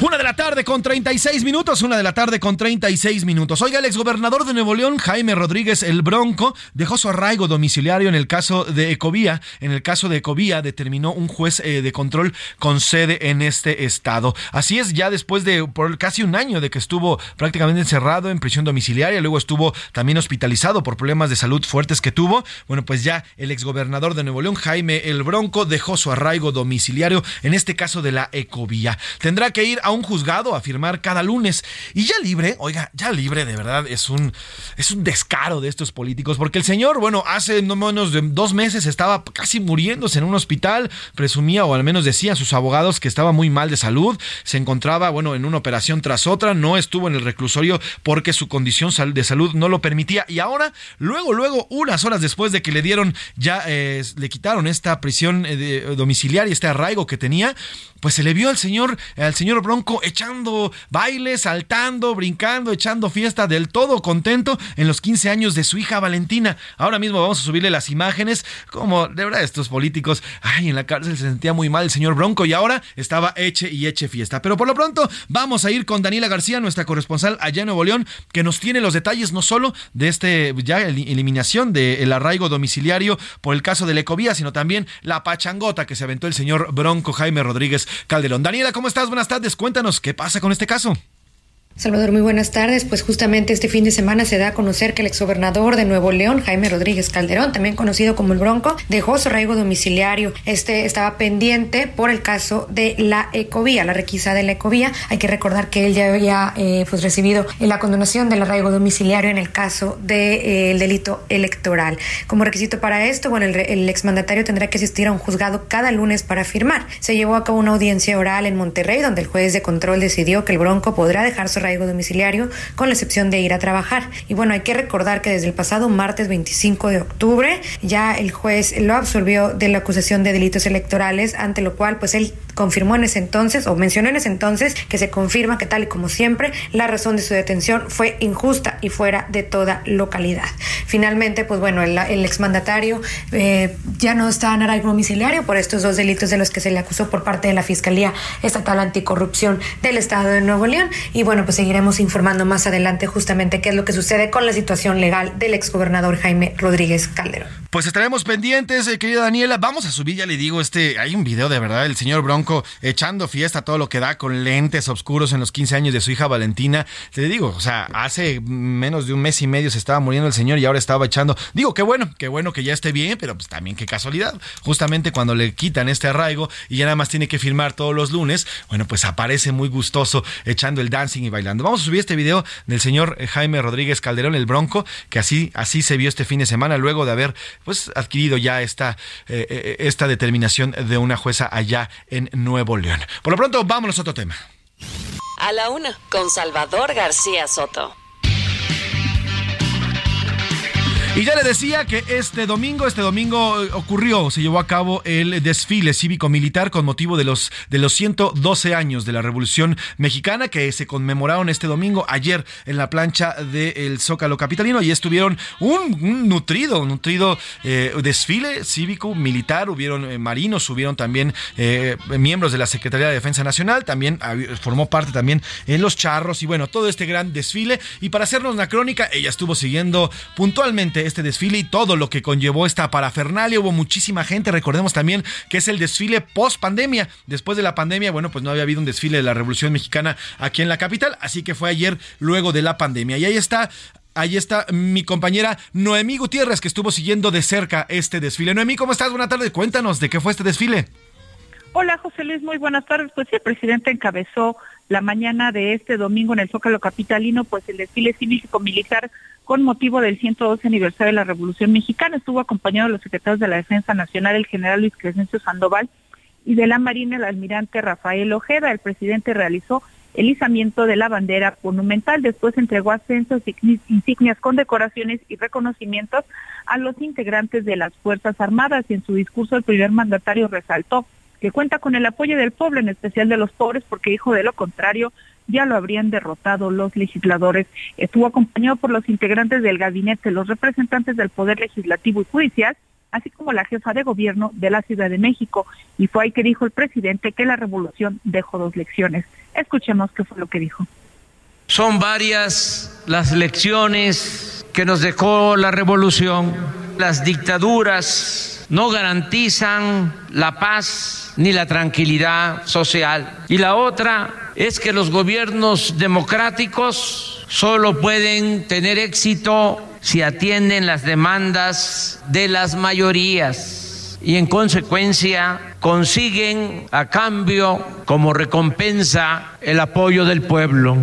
Una de la tarde con 36 minutos, una de la tarde con 36 minutos. Oiga, el exgobernador de Nuevo León, Jaime Rodríguez el Bronco, dejó su arraigo domiciliario en el caso de Ecovía. En el caso de Ecovía determinó un juez eh, de control con sede en este estado. Así es, ya después de casi un año de que estuvo prácticamente encerrado en prisión domiciliaria, luego estuvo también hospitalizado por problemas de salud fuertes que tuvo. Bueno, pues ya el exgobernador de Nuevo León, Jaime el Bronco, dejó su arraigo domiciliario en este caso de la Ecovía. Tendrá que ir a un juzgado a firmar cada lunes. Y ya libre, oiga, ya libre de verdad es un, es un descaro de estos políticos, porque el señor, bueno, hace no menos de dos meses estaba casi muriéndose en un hospital, presumía o al menos decían sus abogados que estaba muy mal de salud, se encontraba, bueno, en una operación tras otra, no estuvo en el reclusorio porque su condición de salud no lo permitía y ahora, luego, luego, unas horas después de que le dieron, ya eh, le quitaron esta prisión eh, domiciliaria, este arraigo que tenía, pues se le vio al señor, al señor Bronco echando baile, saltando, brincando, echando fiesta del todo contento en los 15 años de su hija Valentina. Ahora mismo vamos a subirle las imágenes, como de verdad estos políticos, ay, en la cárcel se sentía muy mal el señor Bronco y ahora estaba eche y eche fiesta. Pero por lo pronto vamos a ir con Daniela García, nuestra corresponsal allá en Nuevo León, que nos tiene los detalles no solo de este ya eliminación del arraigo domiciliario por el caso de la sino también la pachangota que se aventó el señor Bronco Jaime Rodríguez Calderón. Daniela, ¿cómo estás? Buenas tardes. Cuéntanos qué pasa con este caso. Salvador, muy buenas tardes. Pues justamente este fin de semana se da a conocer que el exgobernador de Nuevo León, Jaime Rodríguez Calderón, también conocido como el Bronco, dejó su arraigo domiciliario. Este estaba pendiente por el caso de la ecovía, la requisa de la ecovía. Hay que recordar que él ya había eh, pues recibido la condonación del arraigo domiciliario en el caso del de, eh, delito electoral. Como requisito para esto, bueno, el, el exmandatario tendrá que asistir a un juzgado cada lunes para firmar. Se llevó a cabo una audiencia oral en Monterrey, donde el juez de control decidió que el Bronco podrá dejar su arraigo domiciliario, con la excepción de ir a trabajar. Y bueno, hay que recordar que desde el pasado martes 25 de octubre ya el juez lo absolvió de la acusación de delitos electorales, ante lo cual pues él confirmó en ese entonces o mencionó en ese entonces que se confirma que tal y como siempre la razón de su detención fue injusta y fuera de toda localidad. Finalmente, pues bueno, el, exmandatario eh, ya no está en arraigo domiciliario por estos dos delitos de los que se le acusó por parte de la Fiscalía Estatal Anticorrupción del Estado de Nuevo León y bueno, pues seguiremos informando más adelante justamente qué es lo que sucede con la situación legal del exgobernador Jaime Rodríguez Calderón. Pues estaremos pendientes, eh, querida Daniela. Vamos a subir, ya le digo, este, hay un video de verdad, el señor Bronco echando fiesta todo lo que da con lentes oscuros en los 15 años de su hija Valentina. Te digo, o sea, hace menos de un mes y medio se estaba muriendo el señor y ahora estaba echando. Digo, qué bueno, qué bueno que ya esté bien, pero pues también qué casualidad. Justamente cuando le quitan este arraigo y ya nada más tiene que firmar todos los lunes, bueno, pues aparece muy gustoso echando el dancing y bailando. Vamos a subir este video del señor Jaime Rodríguez Calderón, el Bronco, que así, así se vio este fin de semana luego de haber pues adquirido ya esta, eh, eh, esta determinación de una jueza allá en Nuevo León. Por lo pronto, vámonos a otro tema. A la una, con Salvador García Soto. Y ya le decía que este domingo, este domingo eh, ocurrió, se llevó a cabo el desfile cívico-militar con motivo de los, de los 112 años de la Revolución Mexicana que se conmemoraron este domingo, ayer en la plancha del Zócalo Capitalino. y estuvieron un, nutrido, nutrido eh, desfile cívico-militar. Hubieron eh, marinos, hubieron también miembros de la Secretaría de Defensa Nacional, también formó parte también en los charros y bueno, todo este gran desfile. Y para hacernos una crónica, ella estuvo siguiendo puntualmente este desfile y todo lo que conllevó esta parafernalia. Hubo muchísima gente. Recordemos también que es el desfile post pandemia. Después de la pandemia, bueno, pues no había habido un desfile de la Revolución Mexicana aquí en la capital. Así que fue ayer, luego de la pandemia. Y ahí está Ahí está mi compañera Noemí Gutiérrez, que estuvo siguiendo de cerca este desfile. Noemí, ¿cómo estás? Buenas tardes. Cuéntanos de qué fue este desfile. Hola, José Luis. Muy buenas tardes. Pues sí, el presidente encabezó la mañana de este domingo en el Zócalo Capitalino, pues el desfile cívico-militar con motivo del 112 aniversario de la Revolución Mexicana. Estuvo acompañado de los secretarios de la Defensa Nacional, el general Luis Crescencio Sandoval, y de la Marina, el almirante Rafael Ojeda. El presidente realizó el izamiento de la bandera monumental. Después entregó ascensos, insignias, condecoraciones y reconocimientos a los integrantes de las Fuerzas Armadas. Y en su discurso el primer mandatario resaltó que cuenta con el apoyo del pueblo, en especial de los pobres, porque dijo de lo contrario, ya lo habrían derrotado los legisladores. Estuvo acompañado por los integrantes del gabinete, los representantes del Poder Legislativo y Judicial, así como la jefa de gobierno de la Ciudad de México. Y fue ahí que dijo el presidente que la revolución dejó dos lecciones. Escuchemos qué fue lo que dijo. Son varias las lecciones que nos dejó la revolución. Las dictaduras no garantizan la paz ni la tranquilidad social. Y la otra es que los gobiernos democráticos solo pueden tener éxito si atienden las demandas de las mayorías. y en consecuencia consiguen a cambio como recompensa el apoyo del pueblo.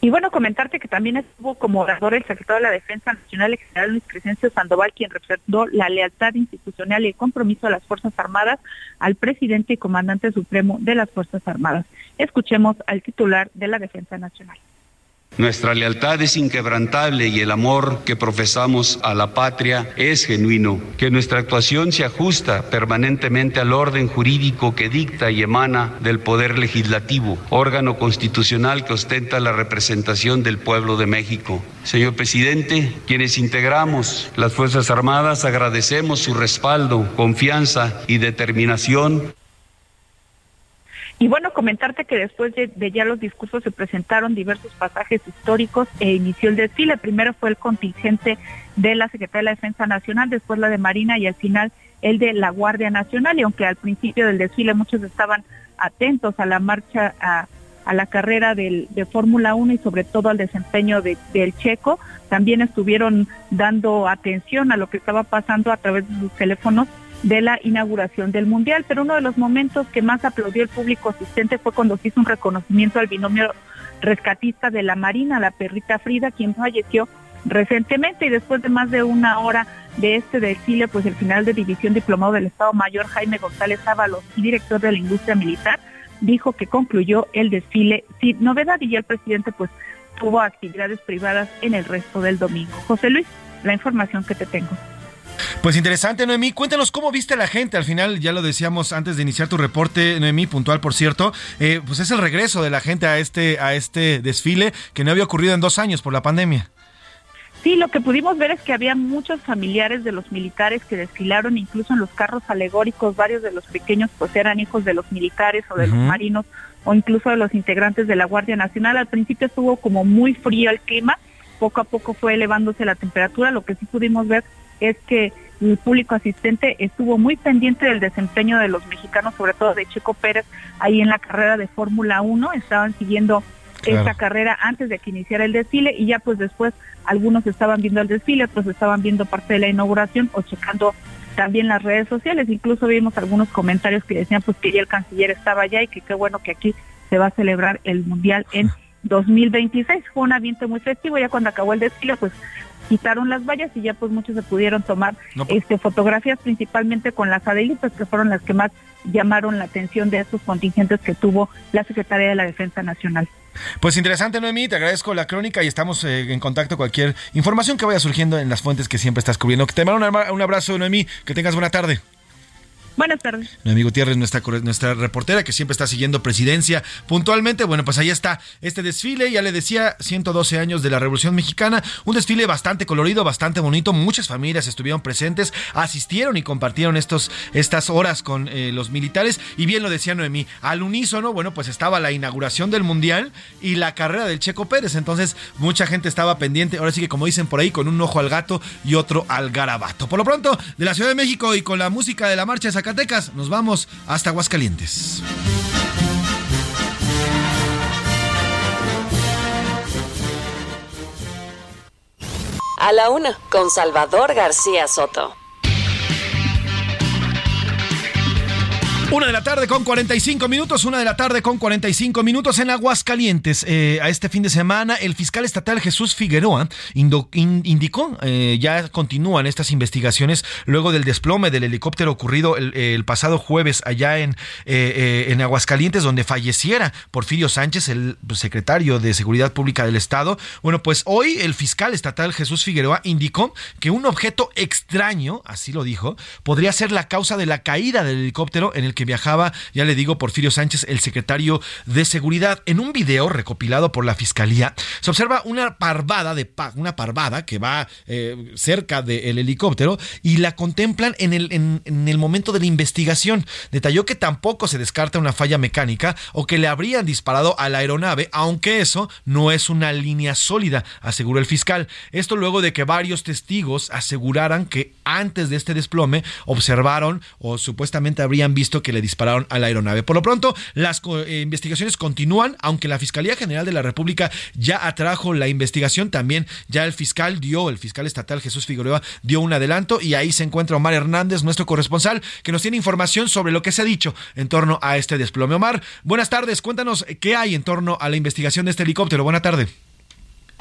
Y bueno, comentarte que también estuvo como orador el secretario de la Defensa Nacional, el general Luis Crescencio Sandoval, quien representó la lealtad institucional y el compromiso de las Fuerzas Armadas al presidente y comandante supremo de las Fuerzas Armadas. Escuchemos al titular de la Defensa Nacional. Nuestra lealtad es inquebrantable y el amor que profesamos a la patria es genuino. Que nuestra actuación se ajusta permanentemente al orden jurídico que dicta y emana del Poder Legislativo, órgano constitucional que ostenta la representación del pueblo de México. Señor presidente, quienes integramos las Fuerzas Armadas agradecemos su respaldo, confianza y determinación y bueno, comentarte que después de, ya los discursos se presentaron diversos pasajes históricos e inició el desfile. Primero fue el contingente de la Secretaría de la Defensa Nacional, después la de Marina y al final el de la Guardia Nacional. Y aunque al principio del desfile muchos estaban atentos a la marcha, a, la carrera del, de Fórmula 1 y sobre todo al desempeño del checo, también estuvieron dando atención a lo que estaba pasando a través de sus teléfonos de la inauguración del Mundial, pero uno de los momentos que más aplaudió el público asistente fue cuando se hizo un reconocimiento al binomio rescatista de la Marina, la perrita Frida, quien falleció recientemente y después de más de una hora de este desfile, pues el final de división diplomado del Estado Mayor Jaime González Ábalos y director de la industria militar dijo que concluyó el desfile sin novedad y ya el presidente pues tuvo actividades privadas en el resto del domingo. José Luis, la información que te tengo. Pues interesante, Noemí. Cuéntanos cómo viste a la gente. Al final, ya lo decíamos antes de iniciar tu reporte, Noemí, puntual, por cierto. Eh, pues es el regreso de la gente a este, a este desfile que no había ocurrido en dos años por la pandemia. Sí, lo que pudimos ver es que había muchos familiares de los militares que desfilaron, incluso en los carros alegóricos, varios de los pequeños pues eran hijos de los militares o de los marinos o incluso de los integrantes de la Guardia Nacional. Al principio estuvo como muy frío el clima, poco a poco fue elevándose la temperatura, lo que sí pudimos ver es que el público asistente estuvo muy pendiente del desempeño de los mexicanos, sobre todo de Checo Pérez, ahí en la carrera de Fórmula 1, estaban siguiendo esta carrera antes de que iniciara el desfile y ya pues después algunos estaban viendo el desfile, otros estaban viendo parte de la inauguración o checando también las redes sociales, incluso vimos algunos comentarios que decían pues que ya el canciller estaba allá y que qué bueno que aquí se va a celebrar el Mundial en 2026. Fue un ambiente muy festivo, ya cuando acabó el desfile pues quitaron las vallas y ya pues muchos se pudieron tomar pues. este fotografías principalmente con las adelitas que fueron las que más llamaron la atención de estos contingentes que tuvo la Secretaría de la Defensa Nacional. Pues interesante, Noemí, te agradezco la crónica y estamos eh, en contacto con cualquier información que vaya surgiendo en las fuentes que siempre estás cubriendo. Te mando un abrazo, Noemí, que tengas buena tarde. Buenas tardes. Mi amigo Tierra nuestra, nuestra reportera que siempre está siguiendo presidencia puntualmente. Bueno, pues ahí está este desfile, ya le decía, 112 años de la Revolución Mexicana, un desfile bastante colorido, bastante bonito, muchas familias estuvieron presentes, asistieron y compartieron estos, estas horas con eh, los militares y bien lo decía Noemí, al unísono, bueno, pues estaba la inauguración del Mundial y la carrera del Checo Pérez, entonces mucha gente estaba pendiente, ahora sí que como dicen por ahí, con un ojo al gato y otro al garabato. Por lo pronto, de la Ciudad de México y con la música de la marcha de Nos vamos hasta Aguascalientes. A la una, con Salvador García Soto. Una de la tarde con 45 minutos, una de la tarde con 45 minutos en Aguascalientes. Eh, a este fin de semana, el fiscal estatal Jesús Figueroa indicó, eh, ya continúan estas investigaciones luego del desplome del helicóptero ocurrido el, pasado jueves allá en, eh, en Aguascalientes, donde falleciera Porfirio Sánchez, el secretario de Seguridad Pública del Estado. Bueno, pues hoy el fiscal estatal Jesús Figueroa indicó que un objeto extraño, así lo dijo, podría ser la causa de la caída del helicóptero en el que viajaba, ya le digo, Porfirio Sánchez, el secretario de Seguridad. En un video recopilado por la Fiscalía, se observa una parvada de una parvada que va eh, cerca del helicóptero y la contemplan en el, en, el momento de la investigación. Detalló que tampoco se descarta una falla mecánica o que le habrían disparado a la aeronave, aunque eso no es una línea sólida, aseguró el fiscal. Esto luego de que varios testigos aseguraran que antes de este desplome observaron o supuestamente habrían visto que que le dispararon a la aeronave. Por lo pronto, las eh, investigaciones continúan, aunque la Fiscalía General de la República ya atrajo la investigación, también ya el fiscal dio, el fiscal estatal Jesús Figueroa dio un adelanto y ahí se encuentra Omar Hernández, nuestro corresponsal, que nos tiene información sobre lo que se ha dicho en torno a este desplome. Omar, buenas tardes, cuéntanos qué hay en torno a la investigación de este helicóptero. Buena tarde.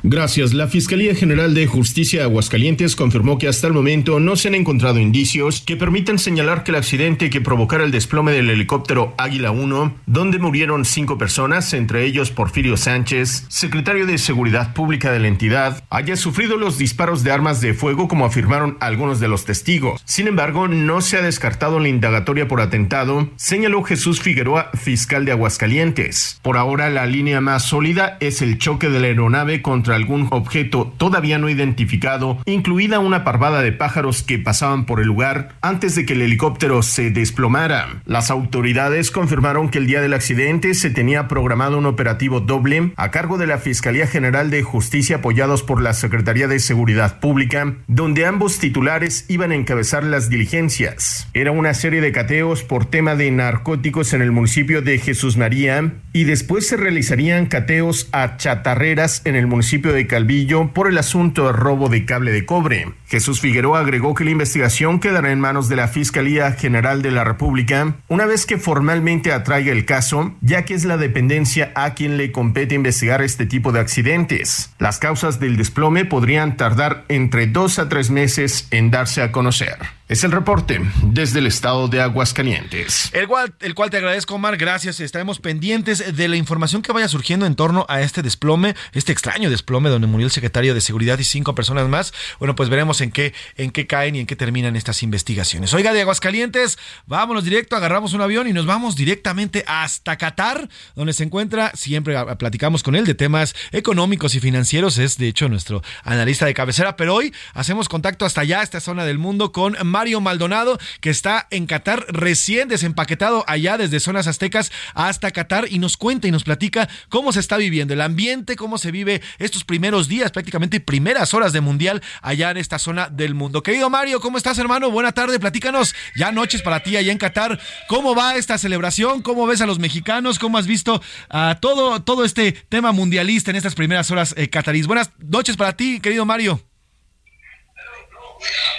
Gracias. La Fiscalía General de Justicia de Aguascalientes confirmó que hasta el momento no se han encontrado indicios que permitan señalar que el accidente que provocara el desplome del helicóptero Águila 1, donde murieron cinco personas, entre ellos Porfirio Sánchez, secretario de Seguridad Pública de la entidad, haya sufrido los disparos de armas de fuego como afirmaron algunos de los testigos. Sin embargo, no se ha descartado la indagatoria por atentado, señaló Jesús Figueroa, fiscal de Aguascalientes. Por ahora, la línea más sólida es el choque de la aeronave contra algún objeto todavía no identificado, incluida una parvada de pájaros que pasaban por el lugar antes de que el helicóptero se desplomara. Las autoridades confirmaron que el día del accidente se tenía programado un operativo doble a cargo de la Fiscalía General de Justicia apoyados por la Secretaría de Seguridad Pública, donde ambos titulares iban a encabezar las diligencias. Era una serie de cateos por tema de narcóticos en el municipio de Jesús María y después se realizarían cateos a chatarreras en el municipio de Calvillo por el asunto de robo de cable de cobre. Jesús Figueroa agregó que la investigación quedará en manos de la Fiscalía General de la República una vez que formalmente atraiga el caso, ya que es la dependencia a quien le compete investigar este tipo de accidentes. Las causas del desplome podrían tardar entre dos a tres meses en darse a conocer. Es el reporte desde el estado de Aguascalientes. El cual, el cual te agradezco, Omar. Gracias. Estaremos pendientes de la información que vaya surgiendo en torno a este desplome, este extraño desplome donde murió el secretario de Seguridad y cinco personas más. Bueno, pues veremos en qué, en qué caen y en qué terminan estas investigaciones. Oiga, de Aguascalientes, vámonos directo, agarramos un avión y nos vamos directamente hasta Qatar, donde se encuentra, siempre platicamos con él de temas económicos y financieros. Es, de hecho, nuestro analista de cabecera, pero hoy hacemos contacto hasta allá, esta zona del mundo, con Mario Maldonado, que está en Qatar recién desempaquetado allá desde zonas aztecas hasta Qatar y nos cuenta y nos platica cómo se está viviendo el ambiente, cómo se vive estos primeros días, prácticamente primeras horas de mundial allá en esta zona del mundo. Querido Mario, ¿cómo estás, hermano? Buena tarde, platícanos. Ya noches para ti allá en Qatar. ¿Cómo va esta celebración? ¿Cómo ves a los mexicanos? ¿Cómo has visto a todo, todo este tema mundialista en estas primeras horas eh, Buenas noches para ti, querido Mario.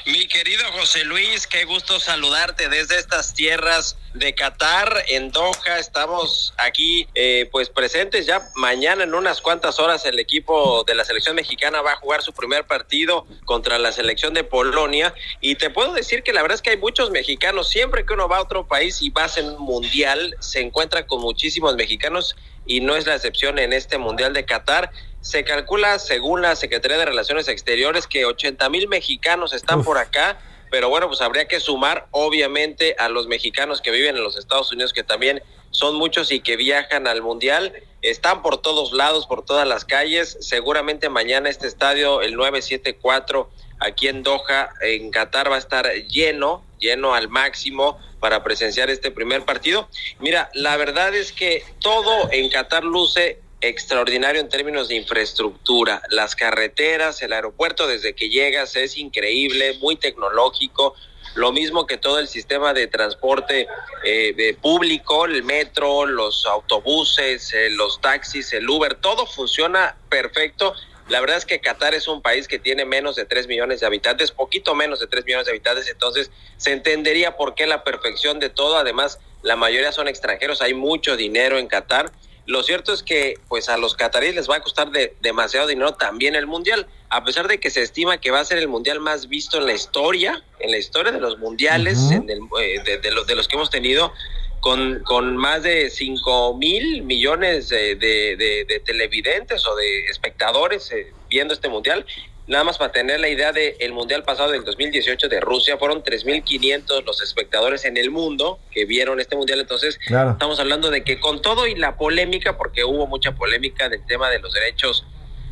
Mi querido José Luis, qué gusto saludarte desde estas tierras de Qatar, en Doha. Estamos aquí eh, pues presentes ya. Mañana en unas cuantas horas el equipo de la selección mexicana va a jugar su primer partido contra la selección de Polonia. Y te puedo decir que la verdad es que hay muchos mexicanos. Siempre que uno va a otro país y vas en un mundial, se encuentra con muchísimos mexicanos y no es la excepción en este Mundial de Qatar. Se calcula, según la Secretaría de Relaciones Exteriores, que 80 mil mexicanos están por acá, pero bueno, pues habría que sumar obviamente a los mexicanos que viven en los Estados Unidos, que también son muchos y que viajan al Mundial. Están por todos lados, por todas las calles. Seguramente mañana este estadio, el 974, aquí en Doha, en Qatar, va a estar lleno, lleno al máximo para presenciar este primer partido. Mira, la verdad es que todo en Qatar luce extraordinario en términos de infraestructura. Las carreteras, el aeropuerto desde que llegas es increíble, muy tecnológico. Lo mismo que todo el sistema de transporte eh, público, el metro, los autobuses, eh, los taxis, el Uber, todo funciona perfecto la verdad es que Qatar es un país que tiene menos de 3 millones de habitantes, poquito menos de 3 millones de habitantes, entonces se entendería por qué la perfección de todo, además la mayoría son extranjeros, hay mucho dinero en Qatar. Lo cierto es que pues a los cataríes les va a costar de, demasiado dinero también el mundial, a pesar de que se estima que va a ser el mundial más visto en la historia, en la historia de los mundiales, en eh, de, los, de los que hemos tenido con, con más de 5 mil millones de, de, televidentes o de espectadores eh, viendo este mundial. Nada más para tener la idea del mundial pasado del 2018 de Rusia, fueron 3.500 los espectadores en el mundo que vieron este mundial. Entonces, estamos hablando de que con todo y la polémica, porque hubo mucha polémica del tema de los derechos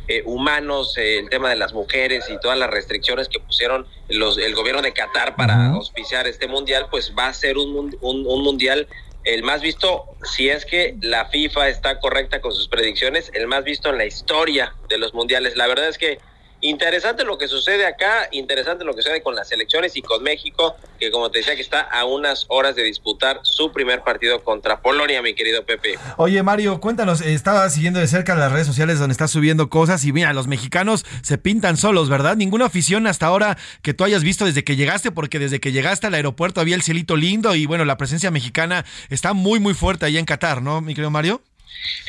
eh, humanos, eh, el tema de las mujeres y todas las restricciones que pusieron los, el gobierno de Qatar para auspiciar este mundial, pues va a ser un, un, un mundial el más visto, si es que la FIFA está correcta con sus predicciones, el más visto en la historia de los mundiales. La verdad es que interesante lo que sucede acá, interesante lo que sucede con las elecciones y con México, que como te decía que está a unas horas de disputar su primer partido contra Polonia, mi querido Pepe. Oye Mario, cuéntanos, estaba siguiendo de cerca las redes sociales donde estás subiendo cosas y mira, los mexicanos se pintan solos, ¿verdad? Ninguna afición hasta ahora que tú hayas visto desde que llegaste, porque desde que llegaste al aeropuerto había el cielito lindo y bueno, la presencia mexicana está muy muy fuerte allá en Qatar, ¿no, mi querido Mario?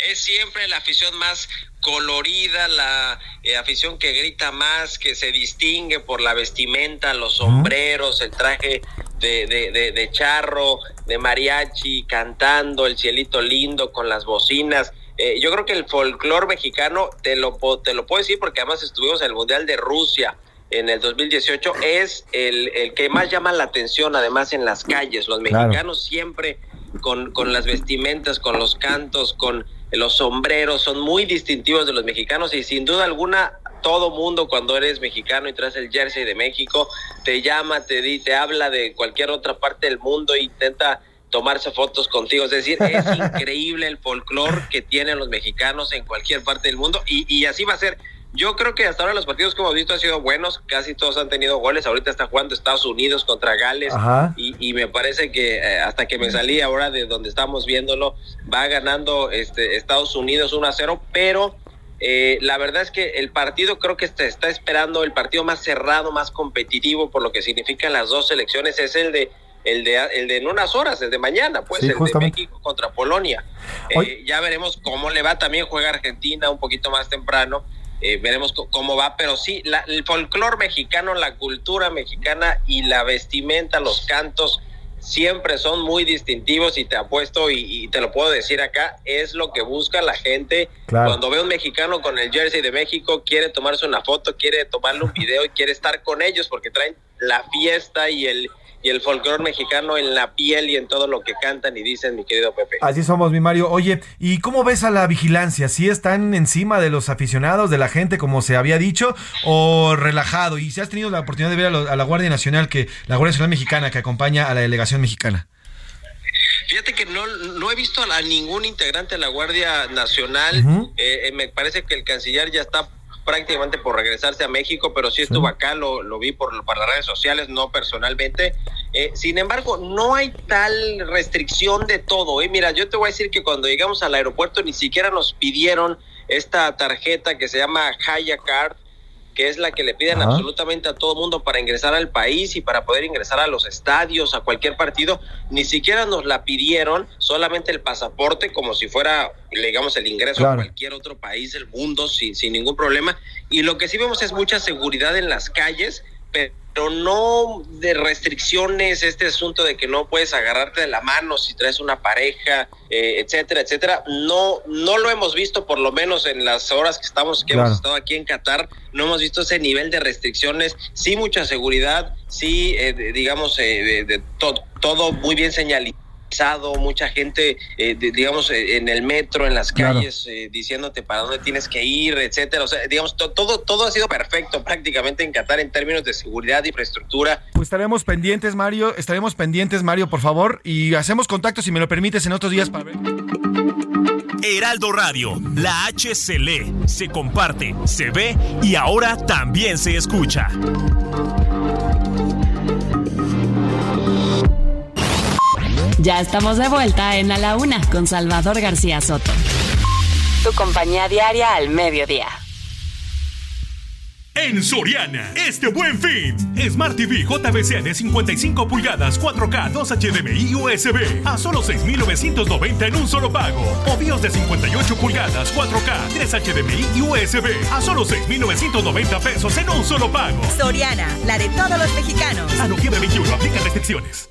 Es siempre la afición más colorida, la eh, afición que grita más, que se distingue por la vestimenta, los sombreros, el traje de, de, de, charro, de mariachi, cantando, el cielito lindo con las bocinas. Eh, yo creo que el folclore mexicano, te lo, te lo puedo decir porque además estuvimos en el Mundial de Rusia en el 2018, es el, el que más llama la atención además en las calles. Los mexicanos siempre con, con las vestimentas, con los cantos, con los sombreros, son muy distintivos de los mexicanos y sin duda alguna todo mundo cuando eres mexicano y traes el jersey de México te llama, te di, te habla de cualquier otra parte del mundo e intenta tomarse fotos contigo. Es decir, es increíble el folclore que tienen los mexicanos en cualquier parte del mundo y, y así va a ser. Yo creo que hasta ahora los partidos que hemos visto han sido buenos, casi todos han tenido goles. Ahorita está jugando Estados Unidos contra Gales y, me parece que eh, hasta que me salí ahora de donde estamos viéndolo, va ganando este, Estados Unidos 1 a 0, pero eh, la verdad es que el partido creo que está, está esperando el partido más cerrado, más competitivo por lo que significan las dos selecciones, es el de el de, el de en unas horas, el de mañana, pues, el de México contra Polonia. Eh, ya veremos cómo le va. También juega Argentina un poquito más temprano. Eh, veremos cómo va, pero sí, el folclore mexicano, la cultura mexicana y la vestimenta, los cantos, siempre son muy distintivos y te apuesto y, y te lo puedo decir acá, es lo que busca la gente. Cuando ve un mexicano con el jersey de México, quiere tomarse una foto, quiere tomarle un video y quiere estar con ellos porque traen la fiesta y el y el folclore mexicano en la piel y en todo lo que cantan y dicen, mi querido Pepe. Así somos, mi Mario. Oye, ¿y cómo ves a la vigilancia? ¿Sí están encima de los aficionados, de la gente, como se había dicho, o relajado? ¿Y si has tenido la oportunidad de ver a, la Guardia Nacional, que la Guardia Nacional Mexicana, que acompaña a la delegación mexicana? Fíjate que no, no he visto a ningún integrante de la Guardia Nacional. Eh, eh, me parece que el canciller ya está prácticamente por regresarse a México, pero sí estuvo acá, lo, lo vi por, por, las redes sociales, no personalmente. Eh, sin embargo, no hay tal restricción de todo. ¿eh? Mira, yo te voy a decir que cuando llegamos al aeropuerto ni siquiera nos pidieron esta tarjeta que se llama Haya Card, que es la que le piden absolutamente a todo mundo para ingresar al país y para poder ingresar a los estadios, a cualquier partido, ni siquiera nos la pidieron, solamente el pasaporte como si fuera, digamos, el ingreso a cualquier otro país del mundo sin, sin ningún problema. Y lo que sí vemos es mucha seguridad en las calles, pero no de restricciones, este asunto de que no puedes agarrarte de la mano si traes una pareja, eh, etcétera, etcétera. No, no lo hemos visto, por lo menos en las horas que estamos, que hemos estado aquí en Qatar, no hemos visto ese nivel de restricciones. Sí, mucha seguridad, sí, eh, digamos, eh, de, todo muy bien señalizado mucha gente, eh, digamos, eh, en el metro, en las calles, eh, diciéndote para dónde tienes que ir, etcétera. O sea, digamos, todo, todo ha sido perfecto prácticamente en Qatar en términos de seguridad, infraestructura. Pues estaremos pendientes, Mario, estaremos pendientes, Mario, por favor, y hacemos contacto, si me lo permites, en otros días para ver. Heraldo Radio, la H se lee, se comparte, se ve y ahora también se escucha. Ya estamos de vuelta en A la Una con Salvador García Soto. Tu compañía diaria al mediodía. En Soriana, este buen fin. Smart TV JBC de 55 pulgadas 4K 2 HDMI USB a solo 6,990 en un solo pago. O BIOS de 58 pulgadas 4K 3 HDMI USB a solo 6,990 pesos en un solo pago. Soriana, la de todos los mexicanos. A noviembre 21, aplica restricciones.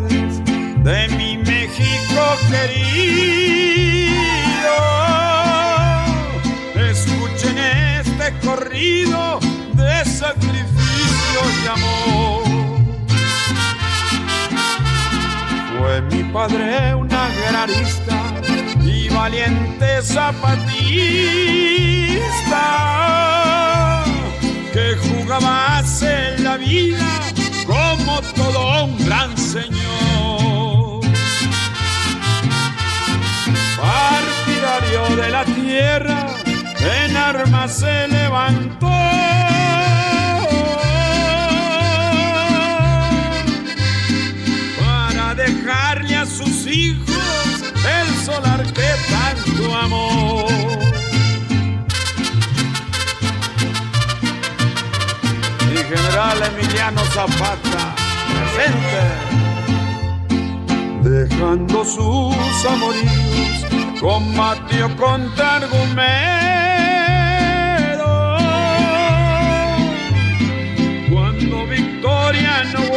de mi México querido. Escuchen este corrido de sacrificio y amor. Fue mi padre un agrarista y valiente zapatista que jugaba en la vida como todo un gran señor. Partidario de la tierra, en armas se levantó. Para dejarle a sus hijos el solar que tanto amó. general Emiliano Zapata, presente. Dejando sus amoríos, combatió contra argumento. Cuando Victoria no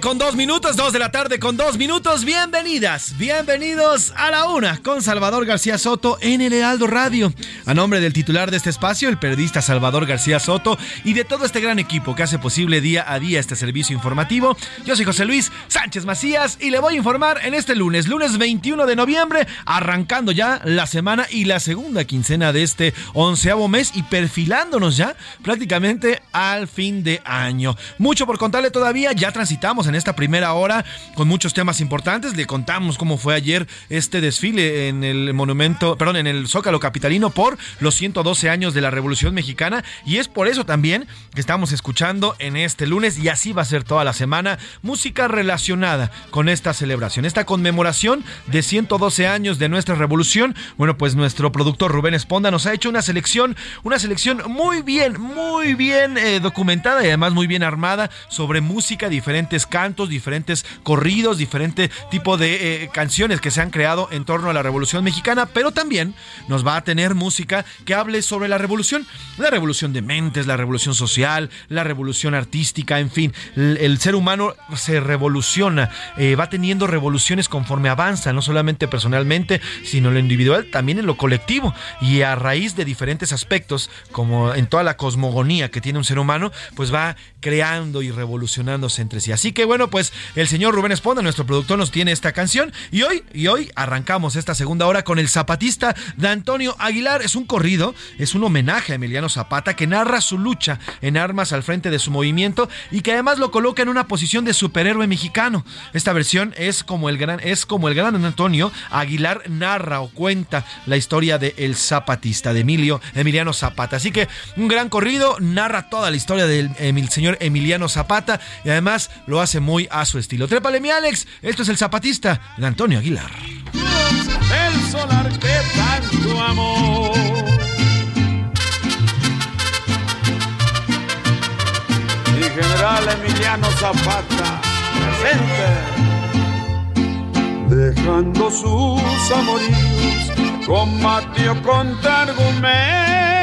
con dos minutos, dos de la tarde con dos minutos. Bienvenidas, bienvenidos a la una con Salvador García Soto en el Heraldo Radio. A nombre del titular de este espacio, el periodista Salvador García Soto, y de todo este gran equipo que hace posible día a día este servicio informativo, yo soy José Luis Sánchez Macías y le voy a informar en este lunes, lunes 21 de noviembre, arrancando ya la semana y la segunda quincena de este onceavo mes y perfilándonos ya prácticamente al fin de año. Mucho por contarle todavía ya transitamos en esta primera hora con muchos temas importantes. Le contamos cómo fue ayer este desfile en el monumento, perdón, en el Zócalo Capitalino por los 112 años de la Revolución Mexicana. Y es por eso también que estamos escuchando en este lunes, y así va a ser toda la semana, música relacionada con esta celebración, esta conmemoración de 112 años de nuestra revolución. Bueno, pues nuestro productor Rubén Esponda nos ha hecho una selección, una selección muy bien, muy bien eh, documentada y además muy bien armada sobre música diferentes cantos, diferentes corridos, diferente tipo de eh, canciones que se han creado en torno a la Revolución Mexicana, pero también nos va a tener música que hable sobre la revolución, la revolución de mentes, la revolución social, la revolución artística, en fin, el, ser humano se revoluciona, eh, va teniendo revoluciones conforme avanza, no solamente personalmente, sino en lo individual, también en lo colectivo, y a raíz de diferentes aspectos, como en toda la cosmogonía que tiene un ser humano, pues va creando y revolucionándose entre sí. Así que bueno, pues el señor Rubén Esponda, nuestro productor, nos tiene esta canción y hoy, y hoy arrancamos esta segunda hora con el zapatista de Antonio Aguilar. Es un corrido, es un homenaje a Emiliano Zapata que narra su lucha en armas al frente de su movimiento y que además lo coloca en una posición de superhéroe mexicano. Esta versión es como el gran, es como el gran Antonio Aguilar narra o cuenta la historia de el zapatista, de Emilio, Emiliano Zapata. Así que un gran corrido, narra toda la historia del señor Emiliano Zapata y además lo hace muy a su estilo. Trépale mi Alex, esto es el zapatista de Antonio Aguilar. El solar que tanto amor. Mi general Emiliano Zapata, presente. Dejando sus amoríos, combatió contra argumentos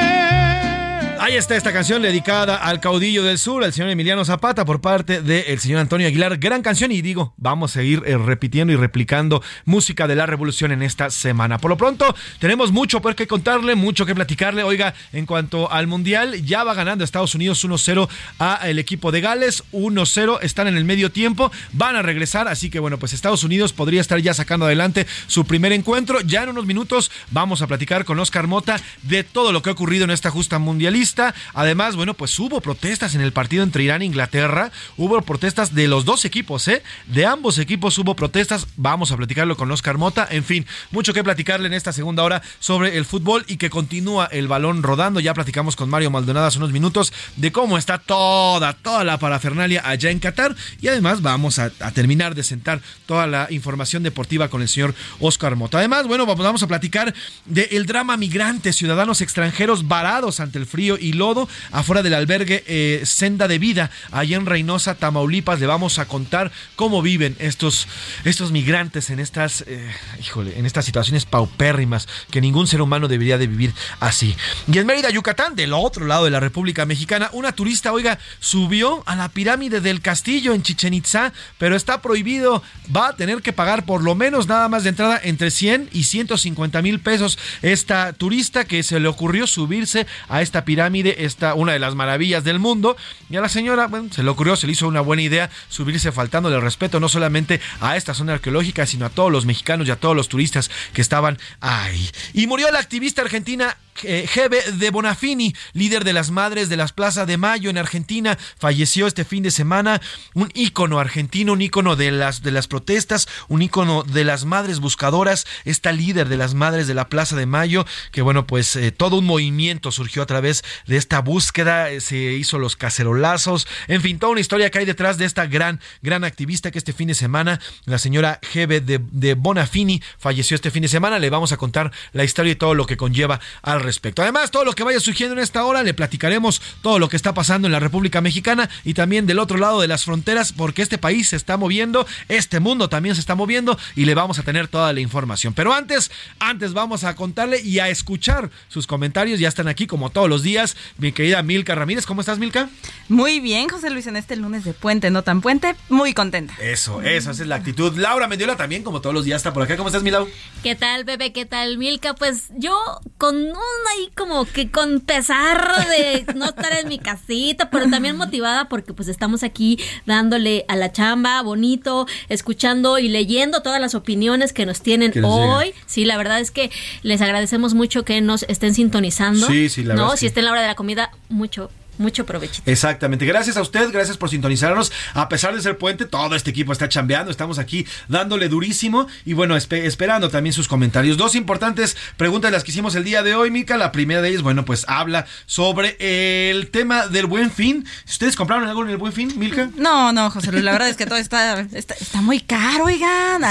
Ahí está esta canción dedicada al caudillo del sur, al señor Emiliano Zapata, por parte del señor Antonio Aguilar. Gran canción y digo, vamos a ir eh, repitiendo y replicando música de la revolución en esta semana. Por lo pronto, tenemos mucho por qué contarle, mucho que platicarle. Oiga, en cuanto al Mundial, ya va ganando Estados Unidos 1-0 a el equipo de Gales, 1-0, están en el medio tiempo, van a regresar, así que bueno, pues Estados Unidos podría estar ya sacando adelante su primer encuentro. Ya en unos minutos vamos a platicar con Oscar Mota de todo lo que ha ocurrido en esta justa mundialista Además, bueno, pues hubo protestas en el partido entre Irán e Inglaterra. Hubo protestas de los dos equipos, ¿eh? De ambos equipos hubo protestas. Vamos a platicarlo con Oscar Mota. En fin, mucho que platicarle en esta segunda hora sobre el fútbol y que continúa el balón rodando. Ya platicamos con Mario Maldonado hace unos minutos de cómo está toda, toda la parafernalia allá en Qatar. Y además vamos a, terminar de sentar toda la información deportiva con el señor Oscar Mota. Además, bueno, vamos a platicar del drama migrante, ciudadanos extranjeros varados ante el frío y lodo afuera del albergue eh, Senda de Vida, allá en Reynosa, Tamaulipas. Le vamos a contar cómo viven estos, estos migrantes en estas, eh, híjole, en estas situaciones paupérrimas que ningún ser humano debería de vivir así. Y en Mérida, Yucatán, del otro lado de la República Mexicana, una turista, oiga, subió a la pirámide del castillo en Chichen Itza, pero está prohibido, va a tener que pagar por lo menos nada más de entrada entre 100 y 150 mil pesos. Esta turista que se le ocurrió subirse a esta pirámide, esta una de las maravillas del mundo, y a la señora, bueno, se le ocurrió, se le hizo una buena idea subirse faltándole el respeto no solamente a esta zona arqueológica, sino a todos los mexicanos y a todos los turistas que estaban ahí. Y murió la activista argentina Gebe eh, de Bonafini, líder de las Madres de las Plazas de Mayo en Argentina, falleció este fin de semana. Un ícono argentino, un ícono de las, de las protestas, un ícono de las madres buscadoras, esta líder de las Madres de la Plaza de Mayo, que bueno, pues eh, todo un movimiento surgió a través de esta búsqueda, eh, se hizo los cacerolazos, en fin, toda una historia que hay detrás de esta gran, gran activista que este fin de semana, la señora Gebe de, de Bonafini, falleció este fin de semana. Le vamos a contar la historia y todo lo que conlleva al respecto. Además, todo lo que vaya surgiendo en esta hora, le platicaremos todo lo que está pasando en la República Mexicana y también del otro lado de las fronteras, porque este país se está moviendo, este mundo también se está moviendo y le vamos a tener toda la información. Pero antes, antes vamos a contarle y a escuchar sus comentarios. Ya están aquí como todos los días. Mi querida Milka Ramírez, ¿cómo estás, Milka? Muy bien, José Luis, en este lunes de puente, no tan puente, muy contenta. Eso, esa es la actitud. Laura Mendiola también, como todos los días, está por acá. ¿Cómo estás, Milau? ¿Qué tal, bebé? ¿Qué tal, Milka? Pues yo con un ahí como que con pesar de no estar en mi casita, pero también motivada porque pues estamos aquí dándole a la chamba bonito, escuchando y leyendo todas las opiniones que nos tienen hoy. Sí, la verdad es que les agradecemos mucho que nos estén sintonizando. Sí, sí, la verdad. No, si está en la hora de la comida, mucho mucho provecho. Exactamente. Gracias a usted, gracias por sintonizarnos. A pesar de ser puente, todo este equipo está chambeando. Estamos aquí dándole durísimo y bueno, esperando también sus comentarios. Dos importantes preguntas las que hicimos el día de hoy, Mica. La primera de ellas, bueno, pues habla sobre el tema del buen fin. ¿Ustedes compraron algo en el buen fin, Milka? No, no, José Luis, la verdad es que todo está, está, muy caro, oigan.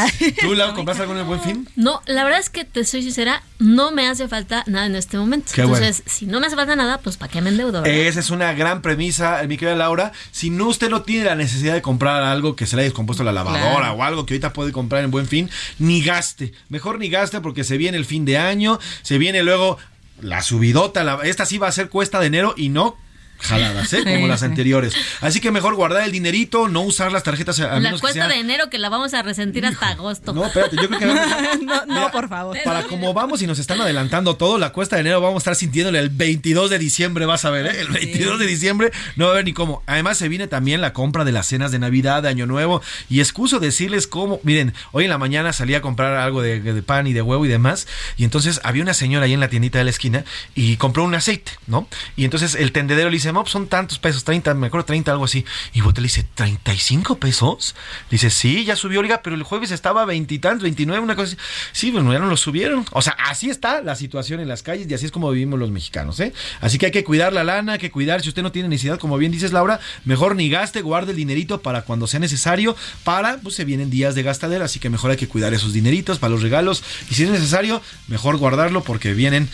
¿Tú, Lau, compraste algo en el buen fin? No, la verdad es que te soy sincera, no me hace falta nada en este momento. Entonces, si no me hace falta nada, pues ¿para qué me endeudo? Esa es una gran premisa, mi querida Laura. Si no usted no tiene la necesidad de comprar algo que se le haya descompuesto la lavadora o algo que ahorita puede comprar en buen fin, ni gaste. Mejor ni gaste porque se viene el fin de año, se viene luego la subidota. esta sí va a ser cuesta de enero y no jaladas, ¿eh? como las anteriores. Así que mejor guardar el dinerito, no usar las tarjetas. A la cuesta de enero que la vamos a resentir hasta agosto. No, espérate, yo creo que no, no, por favor. Para como vamos y nos están adelantando todo, la cuesta de enero vamos a estar sintiéndole el 22 de diciembre, vas a ver, ¿eh? El 22 de diciembre no va a haber ni cómo. Además se viene también la compra de las cenas de Navidad, de Año Nuevo y excuso decirles cómo, miren, hoy en la mañana salí a comprar algo de, de pan y de huevo y demás y entonces había una señora ahí en la tiendita de la esquina y compró un aceite, ¿no? Y entonces el tendedero le dice, pues son tantos pesos, 30, me acuerdo 30, algo así. Y Bote le dice, ¿35 pesos? Dice, sí, ya subió, oiga, pero el jueves estaba veintitantos, 29, una cosa así. Sí, bueno, ya no lo subieron. O sea, así está la situación en las calles y así es como vivimos los mexicanos, ¿eh? Así que hay que cuidar la lana, hay que cuidar, si usted no tiene necesidad, como bien dices Laura, mejor ni gaste, guarde el dinerito para cuando sea necesario, para, pues se vienen días de gastadera, así que mejor hay que cuidar esos dineritos para los regalos. Y si es necesario, mejor guardarlo porque vienen,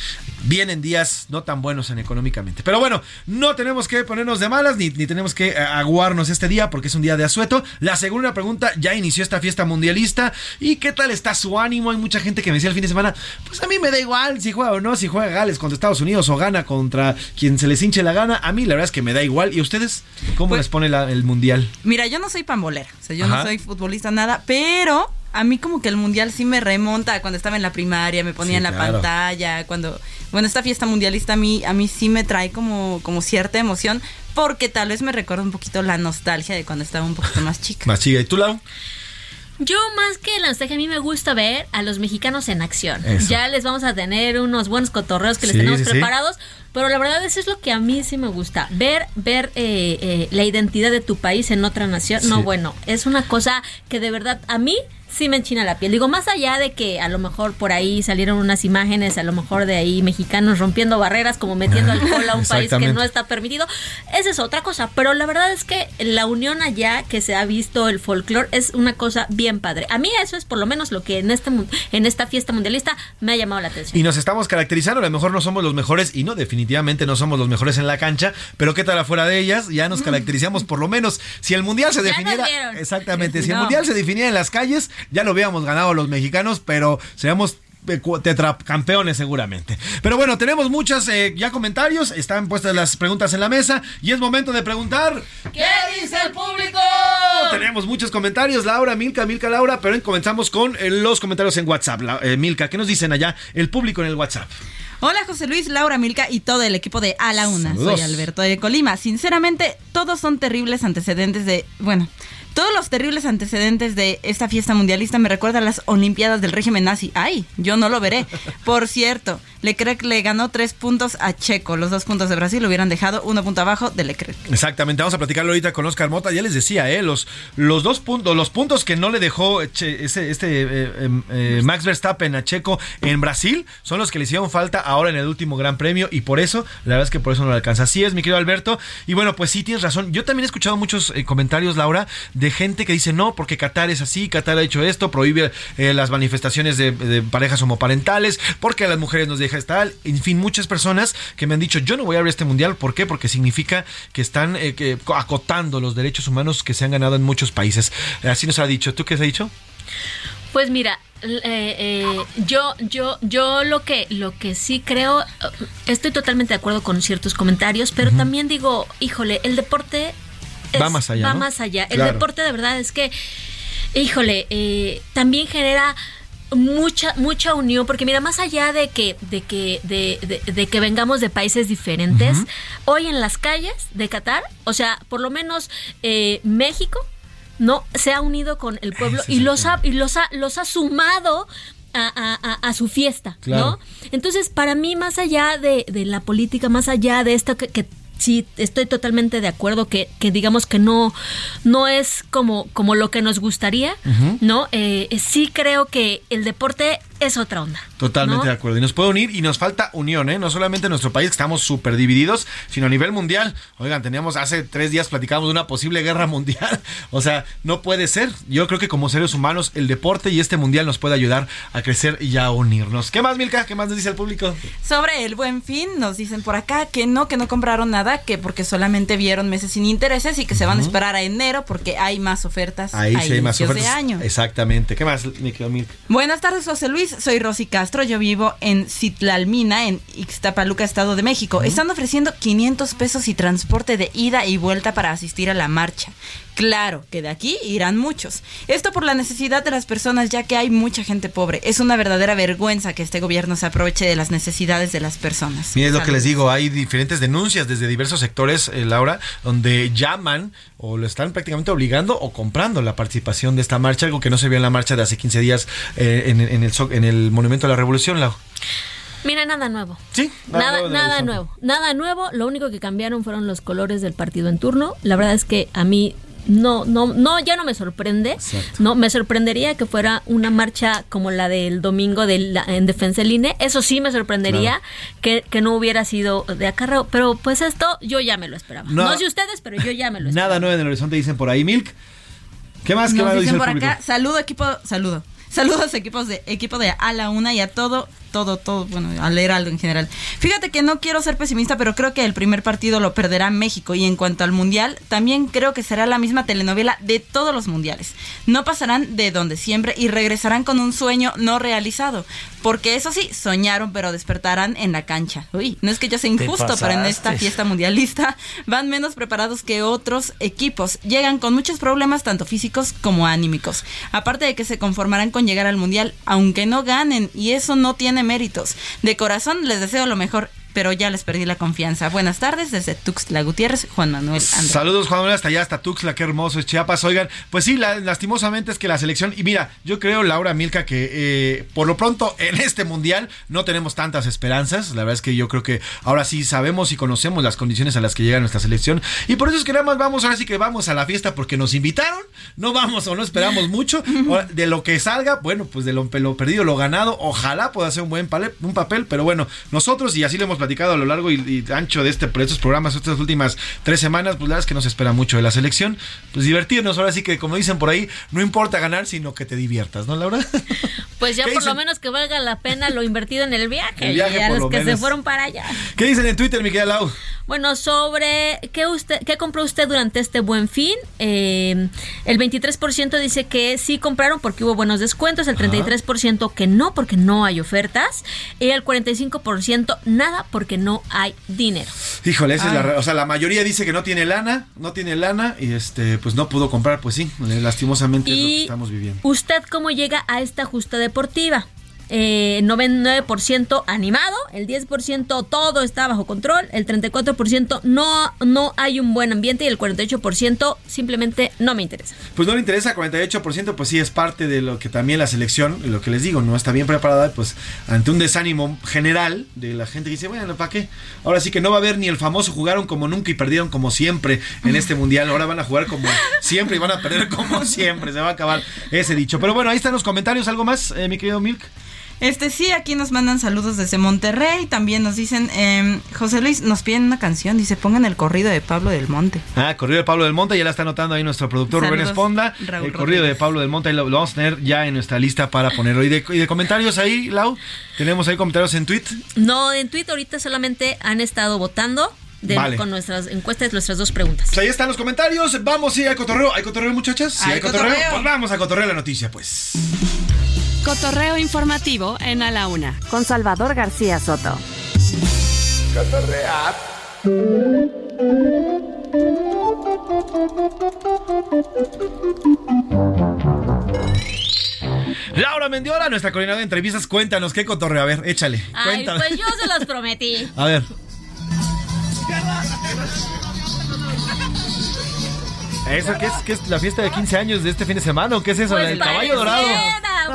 vienen días no tan buenos en económicamente. Pero bueno, no tenemos que ponernos de malas ni, tenemos que eh, aguarnos este día porque es un día de asueto. La segunda pregunta, ya inició esta fiesta mundialista y qué tal está su ánimo. Hay mucha gente que me decía el fin de semana, pues a mí me da igual si juega o no, si juega Gales contra Estados Unidos o gana contra quien se les hinche la gana. A mí la verdad es que me da igual. ¿Y ustedes cómo pues les pone el mundial? Mira, yo no soy pambolera, o sea, yo no soy futbolista nada, pero a mí como que el mundial sí me remonta cuando estaba en la primaria, me ponía en la pantalla, cuando bueno, esta fiesta mundialista a mí a mí sí me trae como como cierta emoción porque tal vez me recuerda un poquito la nostalgia de cuando estaba un poquito más chica. Más chica, ¿y tú, Lau? Yo más que la nostalgia, a mí me gusta ver a los mexicanos en acción. Ya les vamos a tener unos buenos cotorreos que les tenemos preparados, pero la verdad eso es lo que a mí sí me gusta, ver ver eh, eh, la identidad de tu país en otra nación. No, bueno, es una cosa que de verdad a mí sí me enchina la piel. Digo, más allá de que a lo mejor por ahí salieron unas imágenes, a lo mejor de ahí mexicanos rompiendo barreras, como metiendo alcohol a un país que no está permitido, esa es otra cosa. Pero la verdad es que la unión allá que se ha visto, el folclore, es una cosa bien padre. A mí eso es por lo menos lo que en, este, en esta fiesta mundialista me ha llamado la atención. Y nos estamos caracterizando, a lo mejor no somos los mejores y no definitivamente definitivamente no somos los mejores en la cancha, pero qué tal afuera de ellas, ya nos caracterizamos por lo menos, si el mundial se definiera, exactamente, si el mundial se definiera en las calles, ya lo habíamos ganado los mexicanos, pero seamos tetracampeones seguramente. Pero bueno, tenemos muchos eh, ya comentarios, están puestas las preguntas en la mesa y es momento de preguntar ¿Qué dice el público? Tenemos muchos comentarios, Laura, Milka, Milka, Laura, pero comenzamos con eh, los comentarios en WhatsApp. Eh, Milka, ¿qué nos dicen allá el público en el WhatsApp? Hola José Luis, Laura Milka y todo el equipo de A la Una. Soy Alberto de Colima. Sinceramente, todos son terribles antecedentes de, bueno, todos los terribles antecedentes de esta fiesta mundialista me recuerdan a las Olimpiadas del régimen nazi. Ay, yo no lo veré. Por cierto, Leclerc le ganó tres puntos a Checo. Los dos puntos de Brasil lo hubieran dejado uno punto abajo de Leclerc. Exactamente, vamos a platicarlo ahorita con Oscar Mota. Ya les decía, ¿eh? los, los dos puntos, los puntos que no le dejó este eh, em, eh, Max Verstappen a Checo en Brasil son los que le hicieron falta ahora en el último Gran Premio y por eso, la verdad es que por eso no lo alcanza. Así es, mi querido Alberto. Y bueno, pues sí, tienes razón. Yo también he escuchado muchos eh, comentarios, Laura, de gente que dice no, porque Qatar es así, Qatar ha hecho esto, prohíbe las manifestaciones de, de parejas homoparentales, porque a las mujeres nos deja estar en fin, muchas personas que me han dicho, yo no voy a ver este mundial, ¿por qué? Porque significa que están eh, acotando los derechos humanos que se han ganado en muchos países. Así nos ha dicho. ¿Tú qué has dicho? Pues mira, eh, eh, yo, yo, yo lo que, lo que sí creo, estoy totalmente de acuerdo con ciertos comentarios, pero también digo, híjole, el deporte va más allá. Va más allá. El deporte de verdad es que, híjole, también genera mucha mucha unión porque mira más allá de que de que de, de, que vengamos de países diferentes hoy en las calles de Qatar o sea por lo menos eh, México no se ha unido con el pueblo y los ha y los ha los ha sumado a, a, su fiesta, ¿no? Entonces, para mí, más allá de, de la política, más allá de esto que, que sí estoy totalmente de acuerdo que, que, digamos que no no es como como lo que nos gustaría no eh, sí creo que el deporte es otra onda. Totalmente de acuerdo. Y nos puede unir y nos falta unión, ¿eh? No solamente en nuestro país, que estamos súper divididos, sino a nivel mundial. Oigan, teníamos hace tres días platicamos de una posible guerra mundial. o sea, no puede ser. Yo creo que como seres humanos, el deporte y este mundial nos puede ayudar a crecer y a unirnos. ¿Qué más, Milka? ¿Qué más nos dice el público? Sobre el buen fin, nos dicen por acá que no, que no compraron nada, que porque solamente vieron meses sin intereses y que se van a esperar a enero porque hay más ofertas. Ahí sí hay más ofertas. De año. Exactamente. ¿Qué más, Milka? Buenas tardes, José Luis soy Rosy Castro, yo vivo en Citlalmina, en Ixtapaluca, Estado de México. Están ofreciendo 500 pesos y transporte de ida y vuelta para asistir a la marcha. Claro que de aquí irán muchos. Esto por la necesidad de las personas, ya que hay mucha gente pobre. Es una verdadera vergüenza que este gobierno se aproveche de las necesidades de las personas. Mira, es lo que les digo, hay diferentes denuncias desde diversos sectores, eh, Laura, donde llaman o lo están prácticamente obligando o comprando la participación de esta marcha, algo que no se vio en la marcha de hace 15 días eh, en, el, en el Monumento a la Revolución, Laura. Mira, nada nuevo. Sí, nada, nada, nuevo. Nada nuevo. Lo único que cambiaron fueron los colores del partido en turno. La verdad es que a mí no, no, no, ya no me sorprende. No, me sorprendería que fuera una marcha como la del domingo de en defensa del INE. Eso sí me sorprendería que, no hubiera sido de acarreo. Pero pues esto yo ya me lo esperaba. No, sé ustedes, pero yo ya me lo esperaba. Nada nuevo en el horizonte dicen por ahí, Milk. ¿Qué más? ¿Qué más dicen por acá? Saludo equipo, saludo. Saludos equipos de equipo de A la Una y a todo todo, todo, bueno, a leer algo en general. Fíjate que no quiero ser pesimista, pero creo que el primer partido lo perderá México. Y en cuanto al mundial, también creo que será la misma telenovela de todos los mundiales. No pasarán de donde siempre y regresarán con un sueño no realizado. Porque eso sí, soñaron, pero despertarán en la cancha. Uy, no es que yo sea injusto, pero en esta fiesta mundialista van menos preparados que otros equipos. Llegan con muchos problemas, tanto físicos como anímicos. Aparte de que se conformarán con llegar al mundial, aunque no ganen, y eso no tiene méritos. De corazón les deseo lo mejor pero ya les perdí la confianza. Buenas tardes desde Tuxtla Gutiérrez, Juan Manuel Andrés. Saludos, Juan Manuel, hasta allá, hasta Tuxtla, qué hermoso es Chiapas. Oigan, pues sí, lastimosamente es que la selección, y mira, yo creo, Laura Milka, que eh, por lo pronto en este mundial no tenemos tantas esperanzas. La verdad es que yo creo que ahora sí sabemos y conocemos las condiciones a las que llega nuestra selección. Y por eso es que nada más vamos, ahora sí que vamos a la fiesta porque nos invitaron, no vamos o no esperamos mucho. De lo que salga, bueno, pues de lo, perdido, lo ganado, ojalá pueda ser un buen un papel, pero bueno, nosotros, y así lo hemos platicado a lo largo y, ancho de este, estos programas, estas últimas tres semanas, pues la verdad es que nos espera mucho de la selección. Pues divertirnos, ahora sí que como dicen por ahí, no importa ganar, sino que te diviertas, ¿no, Laura? Pues ya por lo menos que valga la pena lo invertido en el viaje. y a los que se fueron para allá. ¿Qué dicen en Twitter, Miguel Lau? Bueno, sobre qué usted qué compró usted durante este buen fin. Eh, el 23% dice que sí compraron porque hubo buenos descuentos, el 33% que no porque no hay ofertas y el 45% nada porque no hay dinero. Híjole, esa es la, o sea, la mayoría dice que no tiene lana, no tiene lana y este pues no pudo comprar, pues sí, lastimosamente es lo que estamos viviendo. ¿Usted cómo llega a esta justa deportiva? Eh, 99% animado, el 10% todo está bajo control, el 34% no, no hay un buen ambiente y el 48% simplemente no me interesa. Pues no le interesa, 48% pues sí es parte de lo que también la selección, lo que les digo, no está bien preparada, pues ante un desánimo general de la gente que dice, bueno, ¿para qué? Ahora sí que no va a haber ni el famoso jugaron como nunca y perdieron como siempre en este mundial, ahora van a jugar como siempre y van a perder como siempre, se va a acabar ese dicho. Pero bueno, ahí están los comentarios, ¿algo más, eh, mi querido Milk? Este sí, aquí nos mandan saludos desde Monterrey. También nos dicen, eh, José Luis, nos piden una canción. Dice, pongan el corrido de Pablo del Monte. Ah, corrido de Pablo del Monte. Ya la está anotando ahí nuestro productor Rubén Esponda. el corrido de Pablo del Monte. Ahí lo, vamos a tener ya en nuestra lista para ponerlo. ¿Y de, y de comentarios ahí, Lau? ¿Tenemos ahí comentarios en tweet? No, en tweet ahorita solamente han estado votando. con nuestras encuestas, nuestras dos preguntas. Pues ahí están los comentarios. Vamos, sí, hay cotorreo. ¿Hay cotorreo, muchachas? Sí, hay, cotorreo. Pues vamos a cotorrear la noticia, pues. Cotorreo informativo en A la Una, con Salvador García Soto. Cotorrear. Laura Mendiola, nuestra coordinadora de entrevistas, cuéntanos qué cotorreo. A ver, échale. Ay, pues yo se los prometí. A ver. ¿Eso qué es, qué es la fiesta de 15 años de este fin de semana? ¿O qué es eso? Pues ¿El caballo dorado?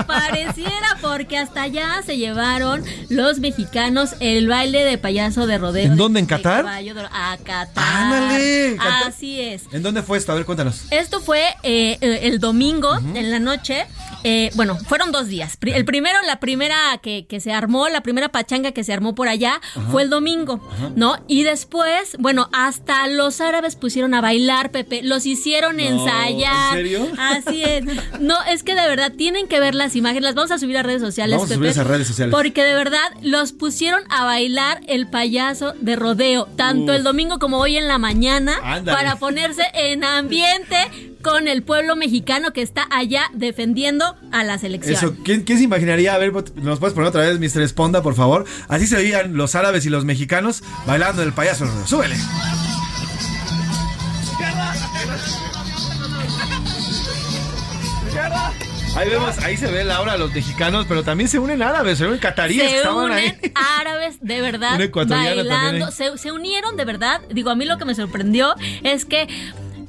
Pareciera, porque hasta allá se llevaron los mexicanos el baile de payaso de rodeo. ¿En dónde? ¿En Qatar? A Qatar. ¡Ándale! Así es. ¿En dónde fue esto? A ver, cuéntanos. Esto fue eh, el domingo, en la noche. Eh, bueno, fueron dos días. El primero, la primera que, que, se armó, la primera pachanga que se armó por allá fue el domingo, ¿no? Y después, bueno, hasta los árabes pusieron a bailar, Pepe. Los hicieron ensayar. ¿En serio? Así es. No, es que de verdad tienen que ver las imágenes. Las vamos a subir a redes sociales, vamos a subir a redes sociales. Porque de verdad los pusieron a bailar el payaso de rodeo, tanto el domingo como hoy en la mañana, para ponerse en ambiente con el pueblo mexicano que está allá defendiendo a la selección. Eso, ¿quién, se imaginaría? A ver, ¿nos puedes poner otra vez, Mr. Esponda, por favor? Así se veían los árabes y los mexicanos bailando el payaso. ¡Súbele! Ahí vemos, ahí se ve Laura los mexicanos, pero también se unen árabes, se unen cataríes se unen árabes de verdad bailando, se, se, unieron de verdad. Digo, a mí lo que me sorprendió es que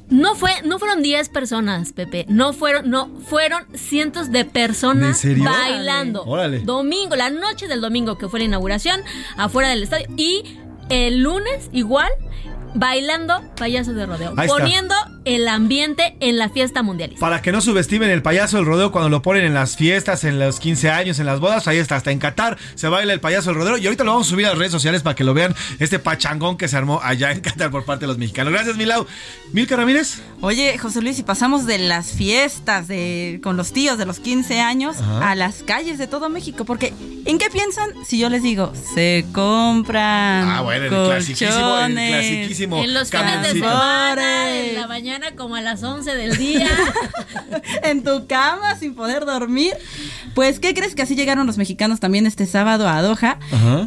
no fue, no fueron 10 personas, Pepe. No fueron, no, fueron cientos de personas bailando. Domingo, la noche del domingo que fue la inauguración, afuera del estadio. Y el lunes, igual, bailando payaso de rodeo, poniendo el ambiente en la fiesta mundialista. Para que no subestimen el payaso del rodeo cuando lo ponen en las fiestas, en los 15 años, en las bodas, ahí está, hasta en Qatar se baila el payaso del rodeo y ahorita lo vamos a subir a las redes sociales para que lo vean, este pachangón que se armó allá en Qatar por parte de los mexicanos. Gracias, Milau. Milka Ramírez. Oye, José Luis, si pasamos de las fiestas de, con los tíos de los 15 años a las calles de todo México, porque ¿en qué piensan si yo les digo, se compran Ah, bueno, el clasiquísimo, el clasiquísimo en los fines de semana, en la mañana como a las 11 del día. en tu cama sin poder dormir. Pues, ¿qué crees que así llegaron los mexicanos también este sábado a Doha?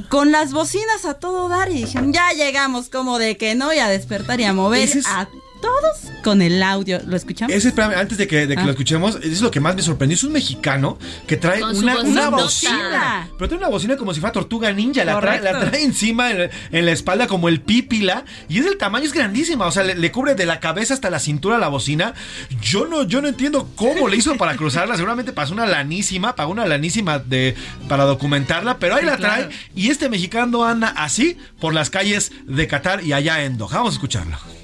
Con las bocinas a todo dar y dijeron, ya llegamos como de que no, y a despertar y a mover a todos con el audio. ¿Lo escuchamos? Ese, antes de que, de que lo ah. escuchemos, es lo que más me sorprendió. Es un mexicano que trae una, una bocina. Pero trae una bocina como si fuera tortuga ninja. La trae, la trae, encima en, la espalda como el pípila. Y es del tamaño, es grandísima. O sea, le, cubre de la cabeza hasta la cintura la bocina. Yo no, yo no entiendo cómo le hizo para cruzarla. Seguramente pasó una lanísima, pagó una lanísima de, para documentarla. Pero ahí la trae. Y este mexicano anda así por las calles de Qatar y allá en Doha. Vamos a escucharlo.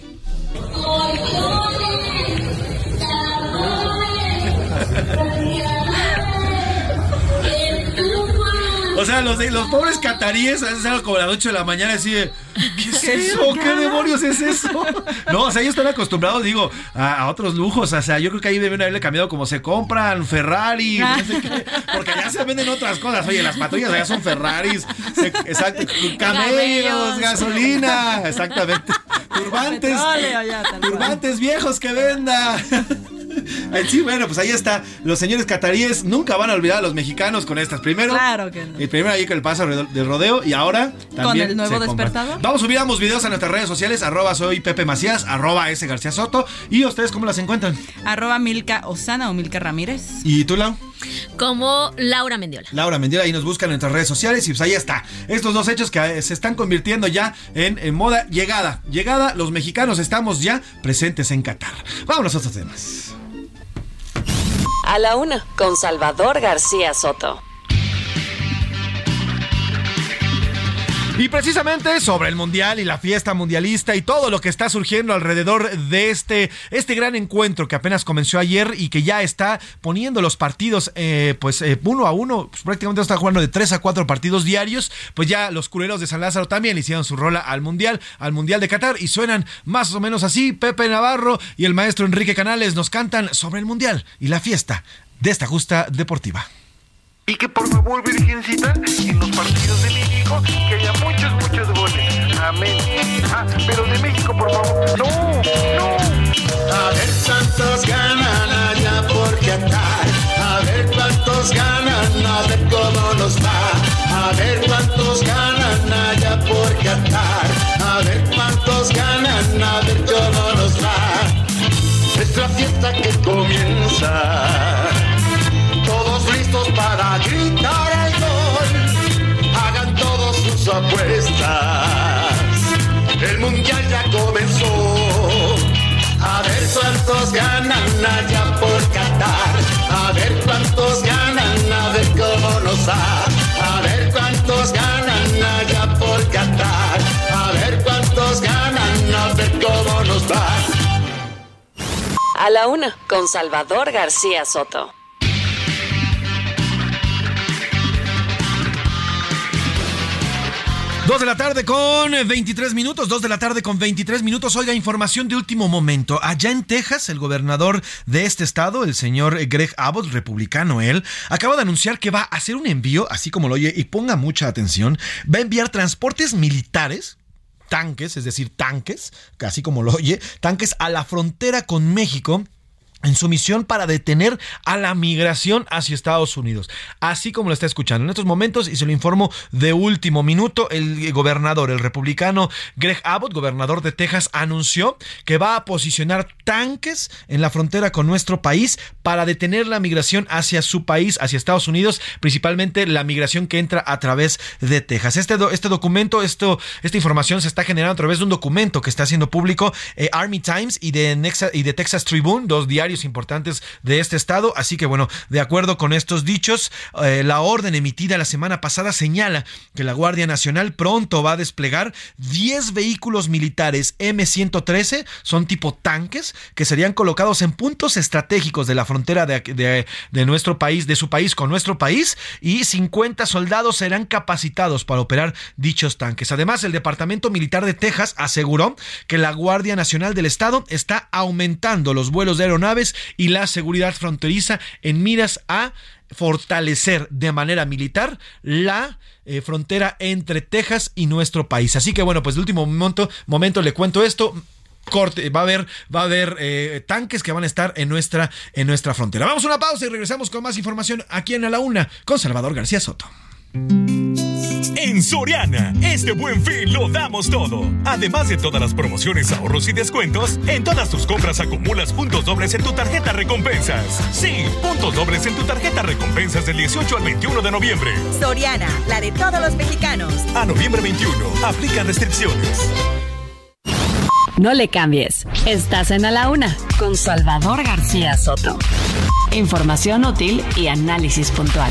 Oh, Johnny! O sea, los, los pobres cataríes a veces como a las 8 de la mañana así de, ¿qué es eso? ¿Qué demonios es eso? No, o sea, ellos están acostumbrados, digo, a, otros lujos. O sea, yo creo que ahí deben haberle cambiado como se compran Ferrari, no sé qué, porque ya se venden otras cosas. Oye, las patrullas allá son Ferraris, exacto, camellos, gasolina, exactamente. Turbantes, turbantes viejos que venda. Sí, bueno, pues ahí está. Los señores cataríes nunca van a olvidar a los mexicanos con estas. Primero, claro que no. Primero ahí con el paso del rodeo y ahora también. Con el nuevo despertador. Vamos a subir ambos videos a nuestras redes sociales. Arroba soy Pepe Macías, arroba S García Soto. ¿Y ustedes cómo las encuentran? Arroba Milka Osana o Milka Ramírez. ¿Y tú, Lau? Como Laura Mendiola. Laura Mendiola, ahí nos buscan en nuestras redes sociales y pues ahí está. Estos dos hechos que eh, se están convirtiendo ya en, en moda llegada. Llegada, los mexicanos estamos ya presentes en Qatar. Vámonos a otros temas. A la una, con Salvador García Soto. Y precisamente sobre el mundial y la fiesta mundialista y todo lo que está surgiendo alrededor de este, este gran encuentro que apenas comenzó ayer y que ya está poniendo los partidos eh, pues eh, uno a uno, pues prácticamente está jugando de tres a cuatro partidos diarios, pues ya los cureros de San Lázaro también hicieron su rola al mundial, al mundial de Qatar y suenan más o menos así. Pepe Navarro y el maestro Enrique Canales nos cantan sobre el mundial y la fiesta de esta justa deportiva. Y que por favor, Virgencita, en los partidos de México, que haya muchos, muchos goles. Amén. Ah, pero de México, por favor. No, no. A ver cuántos ganan allá por Qatar. A ver cuántos ganan, a ver cómo nos va. A ver cuántos ganan allá por Qatar. A ver cuántos ganan, a ver cómo nos va. Es fiesta que comienza para gritar el gol. Hagan todos sus apuestas. El mundial ya comenzó. A ver cuántos ganan allá por Qatar. A ver cuántos ganan, a ver cómo nos va. A ver cuántos ganan allá por Qatar. A ver cuántos ganan, a ver cómo nos va. A la una, con Salvador García Soto. Dos de la tarde con 23 minutos, dos de la tarde con 23 minutos. Oiga, información de último momento. Allá en Texas, el gobernador de este estado, el señor Greg Abbott, republicano él, acaba de anunciar que va a hacer un envío, así como lo oye, y ponga mucha atención, va a enviar transportes militares tanques, es decir, tanques, así como lo oye, tanques a la frontera con México en su misión para detener a la migración hacia Estados Unidos. Así como lo está escuchando en estos momentos, y se lo informo de último minuto, el gobernador, el republicano Greg Abbott, gobernador de Texas, anunció que va a posicionar tanques en la frontera con nuestro país para detener la migración hacia su país, hacia Estados Unidos, principalmente la migración que entra a través de Texas. Este, este documento, esto, esta información se está generando a través de un documento que está haciendo público eh, Army Times y de, y de Texas Tribune, dos diarios importantes de este estado. Así que bueno, de acuerdo con estos dichos, eh, la orden emitida la semana pasada señala que la Guardia Nacional pronto va a desplegar 10 vehículos militares M113, son tipo tanques, que serían colocados en puntos estratégicos de la frontera de, de nuestro país, de su país con nuestro país, y 50 soldados serán capacitados para operar dichos tanques. Además, el Departamento Militar de Texas aseguró que la Guardia Nacional del Estado está aumentando los vuelos de aeronaves y la seguridad fronteriza en miras a fortalecer de manera militar la eh, frontera entre Texas y nuestro país. Así que bueno, pues de último momento, momento le cuento esto va a haber, va a haber eh, tanques que van a estar en nuestra, en nuestra frontera. Vamos a una pausa y regresamos con más información aquí en A la Una con Salvador García Soto. En Soriana, este buen fin lo damos todo. Además de todas las promociones, ahorros y descuentos, en todas tus compras acumulas puntos dobles en tu tarjeta recompensas. Sí, puntos dobles en tu tarjeta recompensas del 18 al 21 de noviembre. Soriana, la de todos los mexicanos. A noviembre 21, aplica restricciones. No le cambies. Estás en A la Una con Salvador García Soto. Información útil y análisis puntual.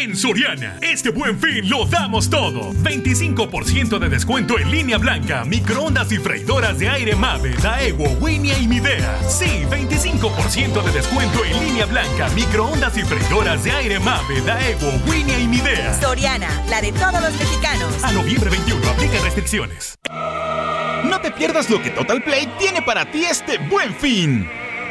En Soriana, este buen fin lo damos todo. 25% de descuento en línea blanca, microondas y freidoras de aire Mave, Daewoo, Winia y Midea. Sí, 25% de descuento en línea blanca, microondas y freidoras de aire Mave, Daewoo, Winia y Midea. Soriana, la de todos los mexicanos. A noviembre 21, aplica restricciones. No te pierdas lo que Total Play tiene para ti este buen fin.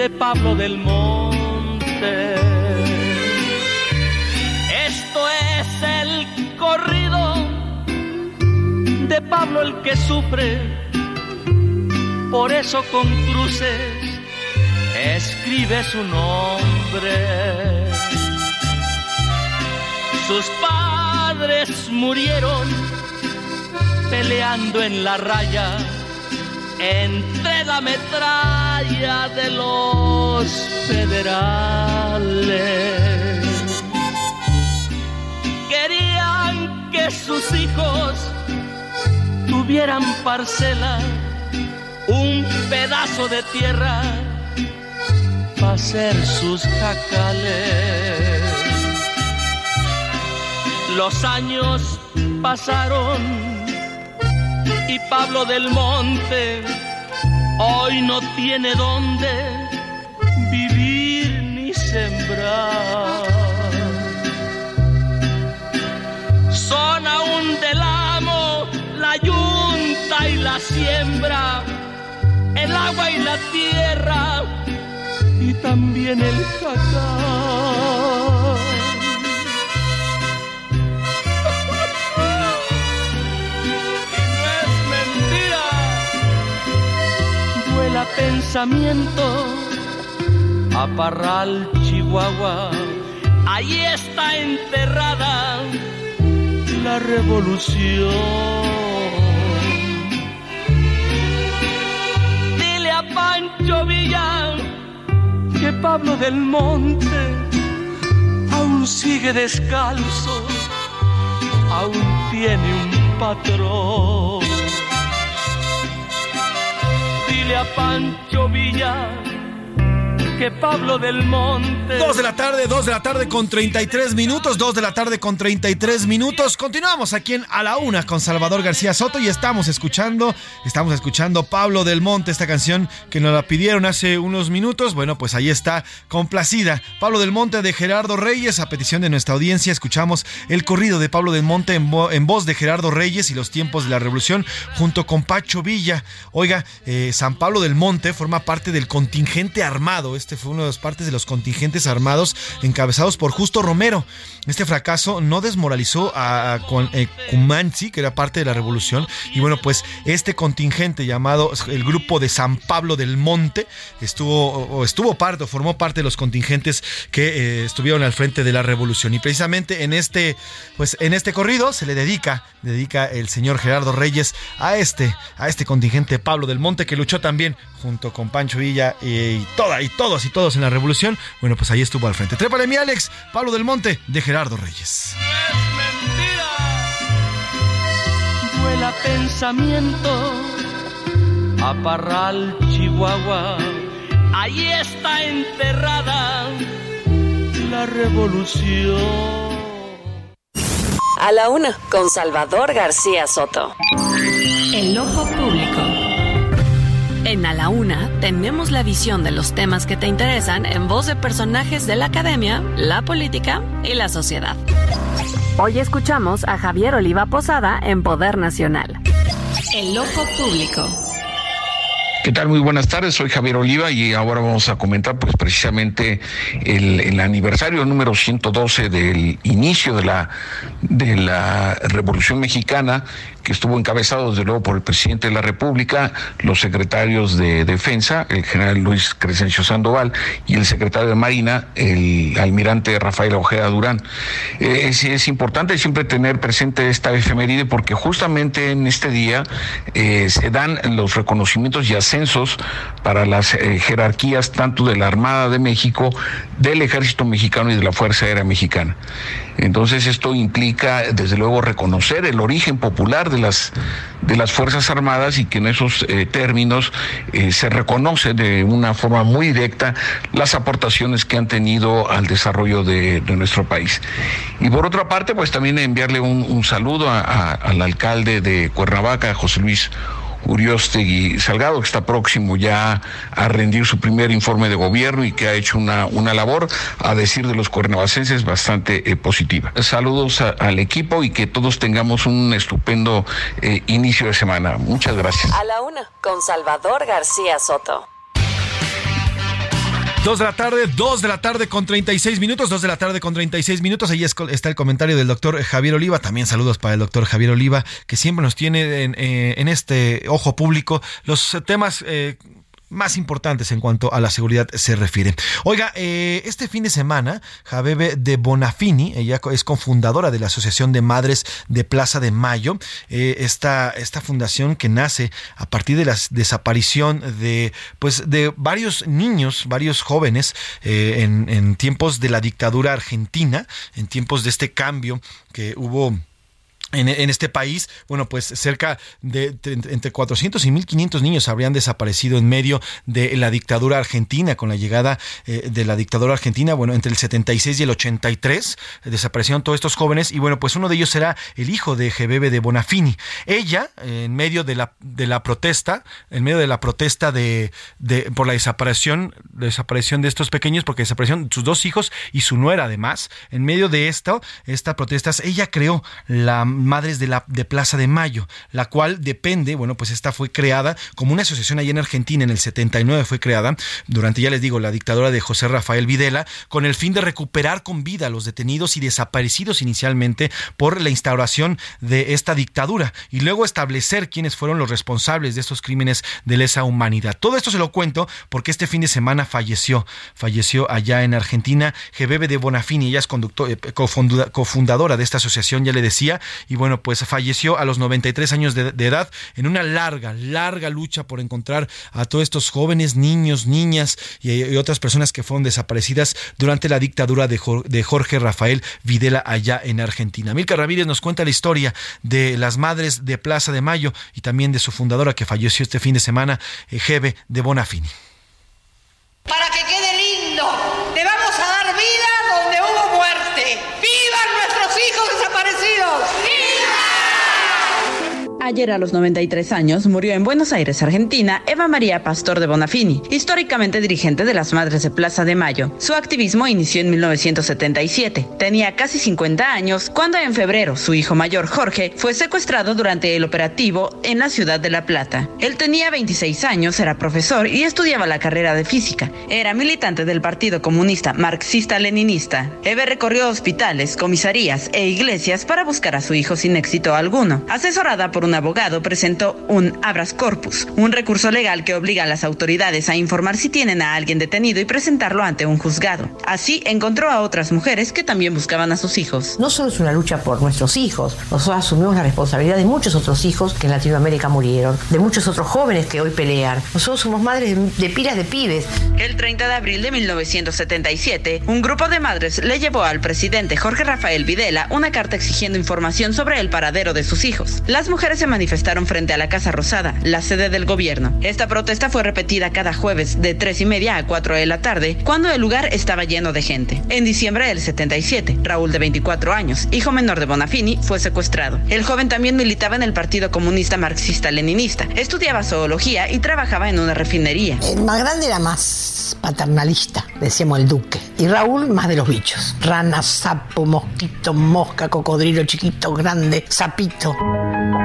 de Pablo del Monte. Esto es el corrido de Pablo el que sufre, por eso con cruces escribe su nombre. Sus padres murieron peleando en la raya entre la metralla de los federales. Querían que sus hijos tuvieran parcela, un pedazo de tierra para ser sus jacales. Los años pasaron y Pablo del Monte hoy no tiene dónde vivir ni sembrar. Son aún del amo la yunta y la siembra, el agua y la tierra y también el cacao. Pensamiento a Parral, Chihuahua. Ahí está enterrada la revolución. Dile a Pancho Villa que Pablo del Monte aún sigue descalzo, aún tiene un patrón Pancho Villa Pablo del Monte. Dos de la tarde, dos de la tarde con 33 minutos, dos de la tarde con 33 minutos. Continuamos aquí en A la Una con Salvador García Soto y estamos escuchando, estamos escuchando Pablo del Monte, esta canción que nos la pidieron hace unos minutos. Bueno, pues ahí está, complacida. Pablo del Monte de Gerardo Reyes, a petición de nuestra audiencia, escuchamos el corrido de Pablo del Monte en, voz de Gerardo Reyes y los tiempos de la revolución junto con Pacho Villa. Oiga, eh, San Pablo del Monte forma parte del contingente armado. Este fue una de las partes de los contingentes armados encabezados por Justo Romero. Este fracaso no desmoralizó a, eh, que era parte de la revolución, y bueno, pues este contingente llamado el Grupo de San Pablo del Monte estuvo, o estuvo parte, o formó parte de los contingentes que eh, estuvieron al frente de la revolución. Y precisamente en este, pues en este corrido se le dedica, dedica el señor Gerardo Reyes a este, a este contingente Pablo del Monte que luchó también junto con Pancho Villa y, toda, y todos y todos en la revolución. Bueno, pues ahí estuvo al frente. Trépale mi Alex, Pablo del Monte, de Gerardo Reyes. Vuela pensamiento a Parral, Chihuahua. Ahí está enterrada la revolución. A la una, con Salvador García Soto. El ojo público. En A la Una tenemos la visión de los temas que te interesan en voz de personajes de la academia, la política y la sociedad. Hoy escuchamos a Javier Oliva Posada en Poder Nacional. El ojo público. ¿Qué tal? Muy buenas tardes, soy Javier Oliva y ahora vamos a comentar pues precisamente el, aniversario número 112 del inicio de la, de la Revolución Mexicana que estuvo encabezado desde luego por el presidente de la República, los secretarios de Defensa, el general Luis Crescencio Sandoval, y el secretario de Marina, el almirante Rafael Ojeda Durán. Eh, es, importante siempre tener presente esta efeméride porque justamente en este día eh, se dan los reconocimientos y ascensos para las eh, jerarquías tanto de la Armada de México, del Ejército Mexicano y de la Fuerza Aérea Mexicana. Entonces esto implica, desde luego, reconocer el origen popular de las, de las Fuerzas Armadas y que en esos eh, términos eh, se reconoce de una forma muy directa las aportaciones que han tenido al desarrollo de, nuestro país. Y por otra parte, pues también enviarle un, saludo al alcalde de Cuernavaca, José Luis Uriostegui Salgado, que está próximo ya a rendir su primer informe de gobierno y que ha hecho una, una labor, a decir de los cuernavacenses, bastante eh, positiva. Saludos al equipo y que todos tengamos un estupendo eh, inicio de semana. Muchas gracias. A la una, con Salvador García Soto. Dos de la tarde, dos de la tarde con 36 minutos, dos de la tarde con 36 minutos. Ahí está el comentario del doctor Javier Oliva. También saludos para el doctor Javier Oliva, que siempre nos tiene en, eh, este ojo público los temas eh, más importantes en cuanto a la seguridad se refiere. Oiga, eh, este fin de semana, Javebe de Bonafini, ella es cofundadora de la Asociación de Madres de Plaza de Mayo, eh, esta, esta fundación que nace a partir de la desaparición de, pues, de varios niños, varios jóvenes eh, en tiempos de la dictadura argentina, en tiempos de este cambio que hubo en, este país, bueno, pues cerca de, entre 400 y 1500 niños habrían desaparecido en medio de la dictadura argentina, con la llegada eh, de la dictadura argentina, bueno, entre el 76 y el 83 eh, desaparecieron todos estos jóvenes y bueno, pues uno de ellos era el hijo de Gebebe de Bonafini. Ella, en medio de la, de la protesta, en medio de la protesta de, de por la desaparición, desaparición de estos pequeños, porque desaparecieron sus dos hijos y su nuera además, en medio de esto, estas protestas, ella creó la Madres de la de Plaza de Mayo, la cual depende, bueno, pues esta fue creada como una asociación allá en Argentina en el 79 fue creada durante ya les digo la dictadura de José Rafael Videla con el fin de recuperar con vida a los detenidos y desaparecidos inicialmente por la instauración de esta dictadura y luego establecer quiénes fueron los responsables de estos crímenes de lesa humanidad. Todo esto se lo cuento porque este fin de semana falleció, falleció allá en Argentina Gebebe de Bonafini, ella es eh, cofundadora de esta asociación, ya le decía, y bueno, pues falleció a los 93 años de, edad en una larga, larga lucha por encontrar a todos estos jóvenes, niños, niñas y, otras personas que fueron desaparecidas durante la dictadura de, Jorge Rafael Videla allá en Argentina. Milka Ramírez nos cuenta la historia de las madres de Plaza de Mayo y también de su fundadora que falleció este fin de semana, Jebe de Bonafini. Para que Ayer a los 93 años murió en Buenos Aires, Argentina, Eva María Pastor de Bonafini, históricamente dirigente de las Madres de Plaza de Mayo. Su activismo inició en 1977. Tenía casi 50 años cuando en febrero su hijo mayor Jorge fue secuestrado durante el operativo en la ciudad de La Plata. Él tenía 26 años, era profesor y estudiaba la carrera de física. Era militante del Partido Comunista Marxista-Leninista. Eva recorrió hospitales, comisarías e iglesias para buscar a su hijo sin éxito alguno. Asesorada por un abogado, presentó un abras corpus, un recurso legal que obliga a las autoridades a informar si tienen a alguien detenido y presentarlo ante un juzgado. Así encontró a otras mujeres que también buscaban a sus hijos. No solo es una lucha por nuestros hijos, nosotros asumimos la responsabilidad de muchos otros hijos que en Latinoamérica murieron, de muchos otros jóvenes que hoy pelean. Nosotros somos madres de, de pilas de pibes. El 30 de abril de 1977, un grupo de madres le llevó al presidente Jorge Rafael Videla una carta exigiendo información sobre el paradero de sus hijos. Las mujeres se manifestaron frente a la Casa Rosada, la sede del gobierno. Esta protesta fue repetida cada jueves de 3 y media a 4 de la tarde, cuando el lugar estaba lleno de gente. En diciembre del 77, Raúl de 24 años, hijo menor de Bonafini, fue secuestrado. El joven también militaba en el Partido Comunista Marxista-Leninista, estudiaba zoología y trabajaba en una refinería. El más grande era más paternalista, decíamos el duque. Y Raúl más de los bichos. Rana, sapo, mosquito, mosca, cocodrilo chiquito, grande, sapito.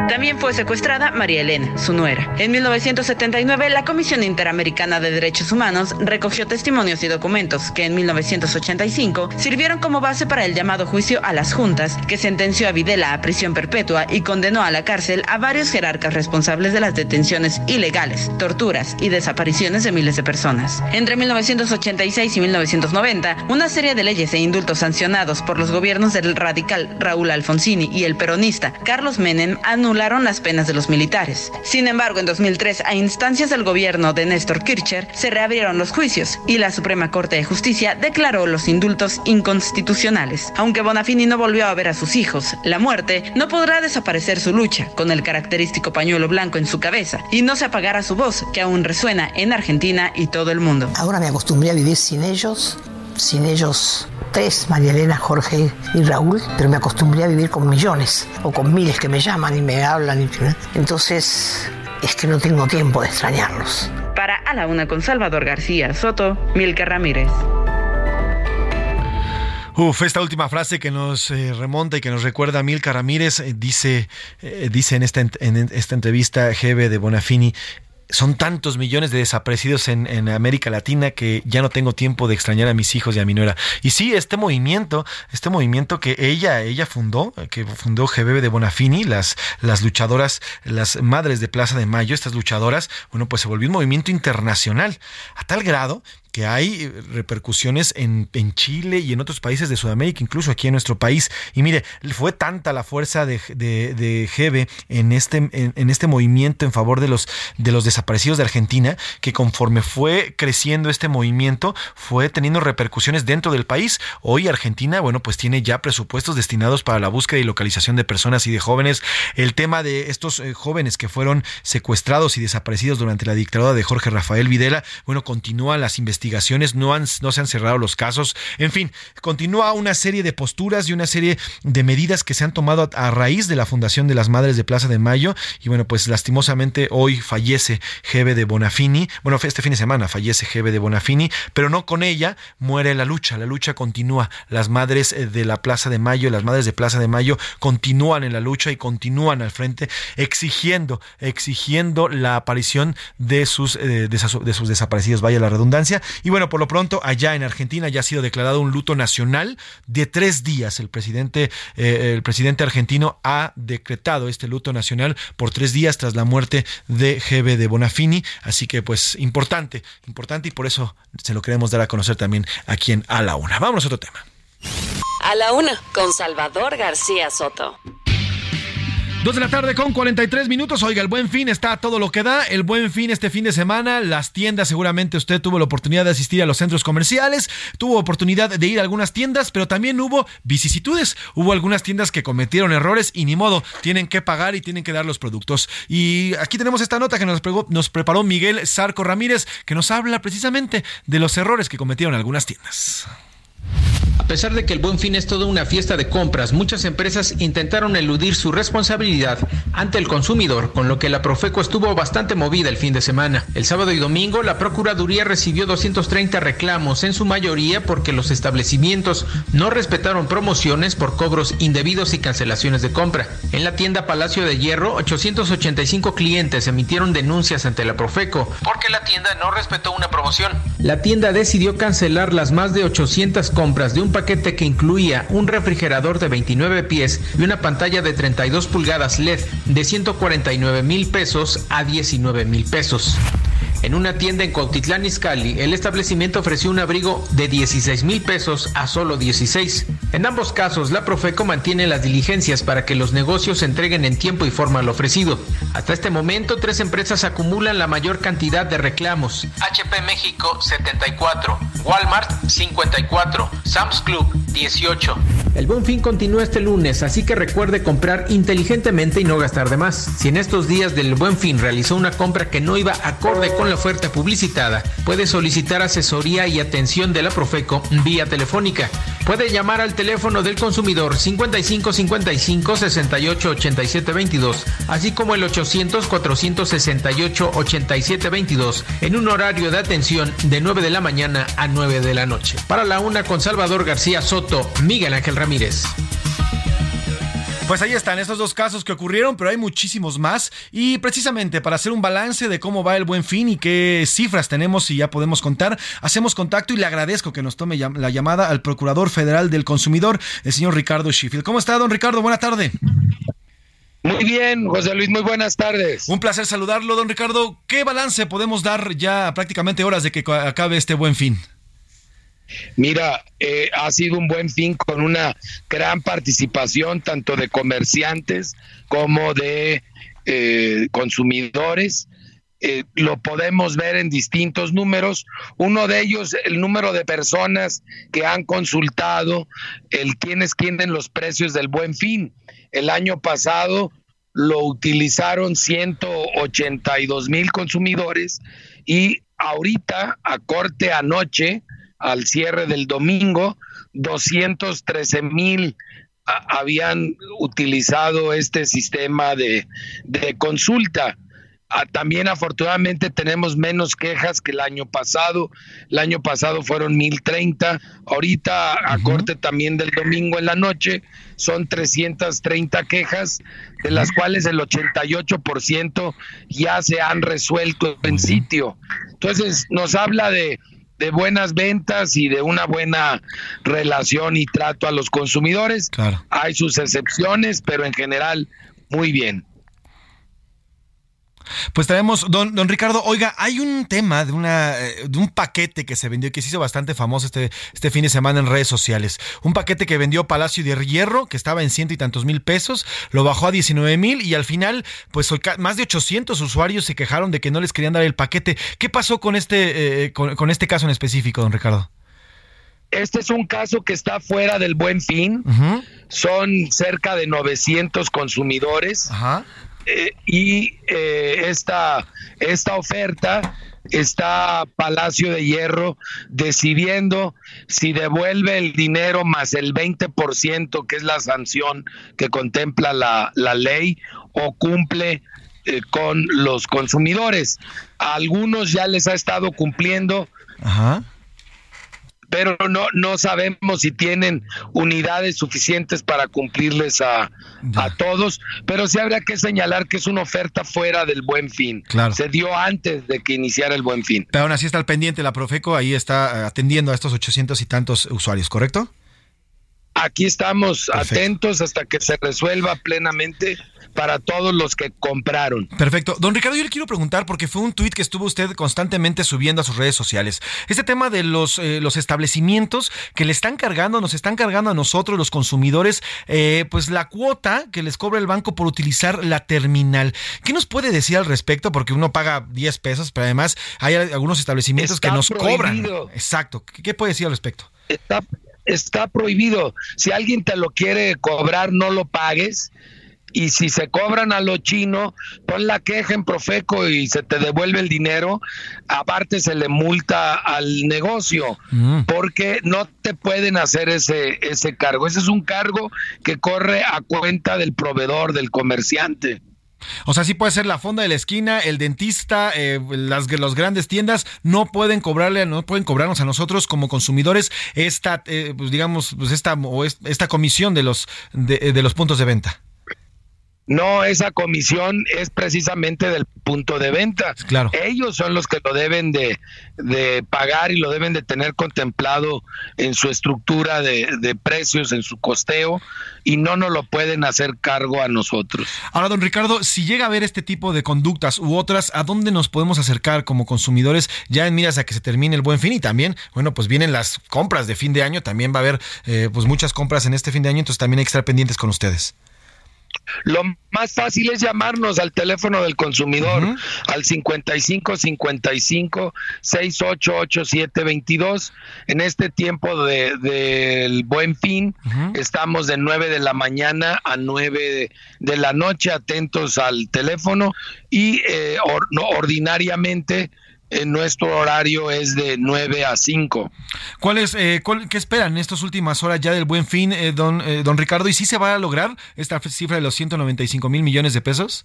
También fue secuestrada María Elena, su nuera. En 1979, la Comisión Interamericana de Derechos Humanos recogió testimonios y documentos que en 1985 sirvieron como base para el llamado juicio a las juntas, que sentenció a Videla a prisión perpetua y condenó a la cárcel a varios jerarcas responsables de las detenciones ilegales, torturas y desapariciones de miles de personas. Entre 1986 y 1990, una serie de leyes e indultos sancionados por los gobiernos del radical Raúl Alfonsini y el peronista Carlos Menem anularon las penas de los militares. Sin embargo, en 2003, a instancias del gobierno de Néstor Kirchner, se reabrieron los juicios y la Suprema Corte de Justicia declaró los indultos inconstitucionales. Aunque Bonafini no volvió a ver a sus hijos, la muerte no podrá desaparecer su lucha con el característico pañuelo blanco en su cabeza y no se apagará su voz que aún resuena en Argentina y todo el mundo. Ahora me acostumbré a vivir sin ellos, sin ellos tres, María Elena, Jorge y Raúl, pero me acostumbré a vivir con millones o con miles que me llaman y me hablan. Y, entonces es que no tengo tiempo de extrañarlos. Para A la Una con Salvador García Soto, Milka Ramírez. Uf, esta última frase que nos eh, remonta y que nos recuerda a Milka Ramírez, eh, dice, eh, dice en esta, en esta entrevista Gebe de Bonafini, son tantos millones de desaparecidos en, en, América Latina que ya no tengo tiempo de extrañar a mis hijos y a mi nuera. Y sí, este movimiento, este movimiento que ella, ella fundó, que fundó GBB de Bonafini, las, las luchadoras, las madres de Plaza de Mayo, estas luchadoras, bueno, pues se volvió un movimiento internacional, a tal grado que hay eh, repercusiones en, en, Chile y en otros países de Sudamérica, incluso aquí en nuestro país. Y mire, fue tanta la fuerza de, de, de Gebe en este, en, este movimiento en favor de los, de los desaparecidos de Argentina, que conforme fue creciendo este movimiento, fue teniendo repercusiones dentro del país. Hoy Argentina, bueno, pues tiene ya presupuestos destinados para la búsqueda y localización de personas y de jóvenes. El tema de estos eh, jóvenes que fueron secuestrados y desaparecidos durante la dictadura de Jorge Rafael Videla, bueno, continúan las investigaciones investigaciones, no, han, no se han cerrado los casos. En fin, continúa una serie de posturas y una serie de medidas que se han tomado a, raíz de la fundación de las Madres de Plaza de Mayo. Y bueno, pues lastimosamente hoy fallece Gebe de Bonafini. Bueno, este fin de semana fallece Gebe de Bonafini, pero no con ella muere la lucha. La lucha continúa. Las Madres eh, de la Plaza de Mayo, las Madres de Plaza de Mayo continúan en la lucha y continúan al frente exigiendo, exigiendo la aparición de sus, eh, de sus desaparecidos, vaya la redundancia, y bueno, por lo pronto, allá en Argentina ya ha sido declarado un luto nacional de tres días. El presidente, eh, el presidente argentino ha decretado este luto nacional por tres días tras la muerte de GB de Bonafini. Así que, pues, importante, importante, y por eso se lo queremos dar a conocer también aquí en A la Una. Vamos a otro tema. A la Una, con Salvador García Soto. Dos de la tarde con 43 minutos. Oiga, el buen fin está todo lo que da. El buen fin este fin de semana. Las tiendas, seguramente usted tuvo la oportunidad de asistir a los centros comerciales. Tuvo oportunidad de ir a algunas tiendas, pero también hubo vicisitudes. Hubo algunas tiendas que cometieron errores y ni modo, tienen que pagar y tienen que dar los productos. Y aquí tenemos esta nota que nos, preparó Miguel Sarco Ramírez, que nos habla precisamente de los errores que cometieron algunas tiendas. A pesar de que el Buen Fin es toda una fiesta de compras, muchas empresas intentaron eludir su responsabilidad ante el consumidor, con lo que la Profeco estuvo bastante movida el fin de semana. El sábado y domingo, la Procuraduría recibió 230 reclamos, en su mayoría porque los establecimientos no respetaron promociones por cobros indebidos y cancelaciones de compra. En la tienda Palacio de Hierro, 885 clientes emitieron denuncias ante la Profeco porque la tienda no respetó una promoción. La tienda decidió cancelar las más de 800 compras de un paquete que incluía un refrigerador de 29 pies y una pantalla de 32 pulgadas LED de 149 mil pesos a 19 mil pesos. En una tienda en Cuautitlán Izcalli, el establecimiento ofreció un abrigo de 16 mil pesos a solo 16. En ambos casos, la Profeco mantiene las diligencias para que los negocios entreguen en tiempo y forma lo ofrecido. Hasta este momento, tres empresas acumulan la mayor cantidad de reclamos. HP México 74, Walmart 54, Sam's Club 18. El buen fin continúa este lunes, así que recuerde comprar inteligentemente y no gastar de más. Si en estos días del buen fin realizó una compra que no iba acorde con la oferta publicitada, puede solicitar asesoría y atención de la Profeco vía telefónica. Puede llamar al teléfono del consumidor 55 55 68 87 22, así como el 800 468 87 22 en un horario de atención de 9 de la mañana a 9 de la noche. Para la una con Salvador García Soto, Miguel Ángel Ramírez. Pues ahí están estos dos casos que ocurrieron, pero hay muchísimos más. Y precisamente para hacer un balance de cómo va el buen fin y qué cifras tenemos y ya podemos contar, hacemos contacto y le agradezco que nos tome la llamada al Procurador Federal del Consumidor, el señor Ricardo Sheffield. ¿Cómo está, don Ricardo? Buena tarde. Muy bien, José Luis, muy buenas tardes. Un placer saludarlo, don Ricardo. ¿Qué balance podemos dar ya prácticamente horas de que acabe este buen fin? Mira, eh, ha sido un buen fin con una gran participación tanto de comerciantes como de eh, consumidores. Eh, lo podemos ver en distintos números. Uno de ellos, el número de personas que han consultado el quién es quién en los precios del buen fin. El año pasado lo utilizaron 182 mil consumidores y ahorita, a corte anoche, al cierre del domingo, 213 mil habían utilizado este sistema de, de consulta. Ah, también afortunadamente tenemos menos quejas que el año pasado. El año pasado fueron 1030. Ahorita a corte también del domingo en la noche son 330 quejas, de las cuales el 88% ya se han resuelto en sitio. Entonces nos habla de de buenas ventas y de una buena relación y trato a los consumidores. Hay sus excepciones, pero en general muy bien. Pues traemos, don, don Ricardo, oiga, hay un tema de, una, eh, de un paquete que se vendió, que se hizo bastante famoso este, este fin de semana en redes sociales. Un paquete que vendió Palacio de Hierro, que estaba en ciento y tantos mil pesos, lo bajó a 19 mil y al final, pues más de 800 usuarios se quejaron de que no les querían dar el paquete. ¿Qué pasó con este, eh, con, este caso en específico, don Ricardo? Este es un caso que está fuera del buen fin. Son cerca de 900 consumidores. Ajá. Eh, y eh, esta, esta oferta está Palacio de Hierro decidiendo si devuelve el dinero más el 20%, que es la sanción que contempla la, la ley, o cumple eh, con los consumidores. A algunos ya les ha estado cumpliendo. Ajá pero no, no sabemos si tienen unidades suficientes para cumplirles a, a todos, pero sí habría que señalar que es una oferta fuera del buen fin. Claro. Se dio antes de que iniciara el buen fin. Pero aún así está al pendiente la Profeco, ahí está atendiendo a estos 800 y tantos usuarios, ¿correcto? Aquí estamos atentos hasta que se resuelva plenamente para todos los que compraron. Perfecto. Don Ricardo, yo le quiero preguntar, porque fue un tuit que estuvo usted constantemente subiendo a sus redes sociales. Este tema de los, eh, los establecimientos que le están cargando, nos están cargando a nosotros, los consumidores, eh, pues la cuota que les cobra el banco por utilizar la terminal. ¿Qué nos puede decir al respecto? Porque uno paga 10 pesos, pero además hay algunos establecimientos que nos cobran. Exacto. ¿Qué puede decir al respecto? Está, está prohibido. Si alguien te lo quiere cobrar, no lo pagues. Y si se cobran a lo chino, pon la queja en Profeco y se te devuelve el dinero. Aparte se le multa al negocio mm. porque no te pueden hacer ese, ese cargo. Ese es un cargo que corre a cuenta del proveedor, del comerciante. O sea, sí puede ser la fonda de la esquina, el dentista, eh, las los grandes tiendas no pueden cobrarle, no pueden cobrarnos a nosotros como consumidores esta, eh, pues digamos, pues esta o esta comisión de los de los puntos de venta. No, esa comisión es precisamente del punto de venta. Claro. Ellos son los que lo deben de, pagar y lo deben de tener contemplado en su estructura de, de, precios, en su costeo, y no nos lo pueden hacer cargo a nosotros. Ahora, don Ricardo, si llega a haber este tipo de conductas u otras, ¿a dónde nos podemos acercar como consumidores ya en miras a que se termine el buen fin? Y también, bueno, pues vienen las compras de fin de año, también va a haber eh, pues muchas compras en este fin de año, entonces también hay que estar pendientes con ustedes. Lo más fácil es llamarnos al teléfono del consumidor al 55 55 6887 22. En este tiempo del de, buen fin, estamos de 9 de la mañana a 9 de, la noche atentos al teléfono y eh, ordinariamente en nuestro horario es de 9 a 5. ¿Cuál es, eh, ¿Qué esperan en estas últimas horas ya del buen fin, eh, don, eh, don Ricardo? ¿Y si se va a lograr esta cifra de los 195 mil millones de pesos?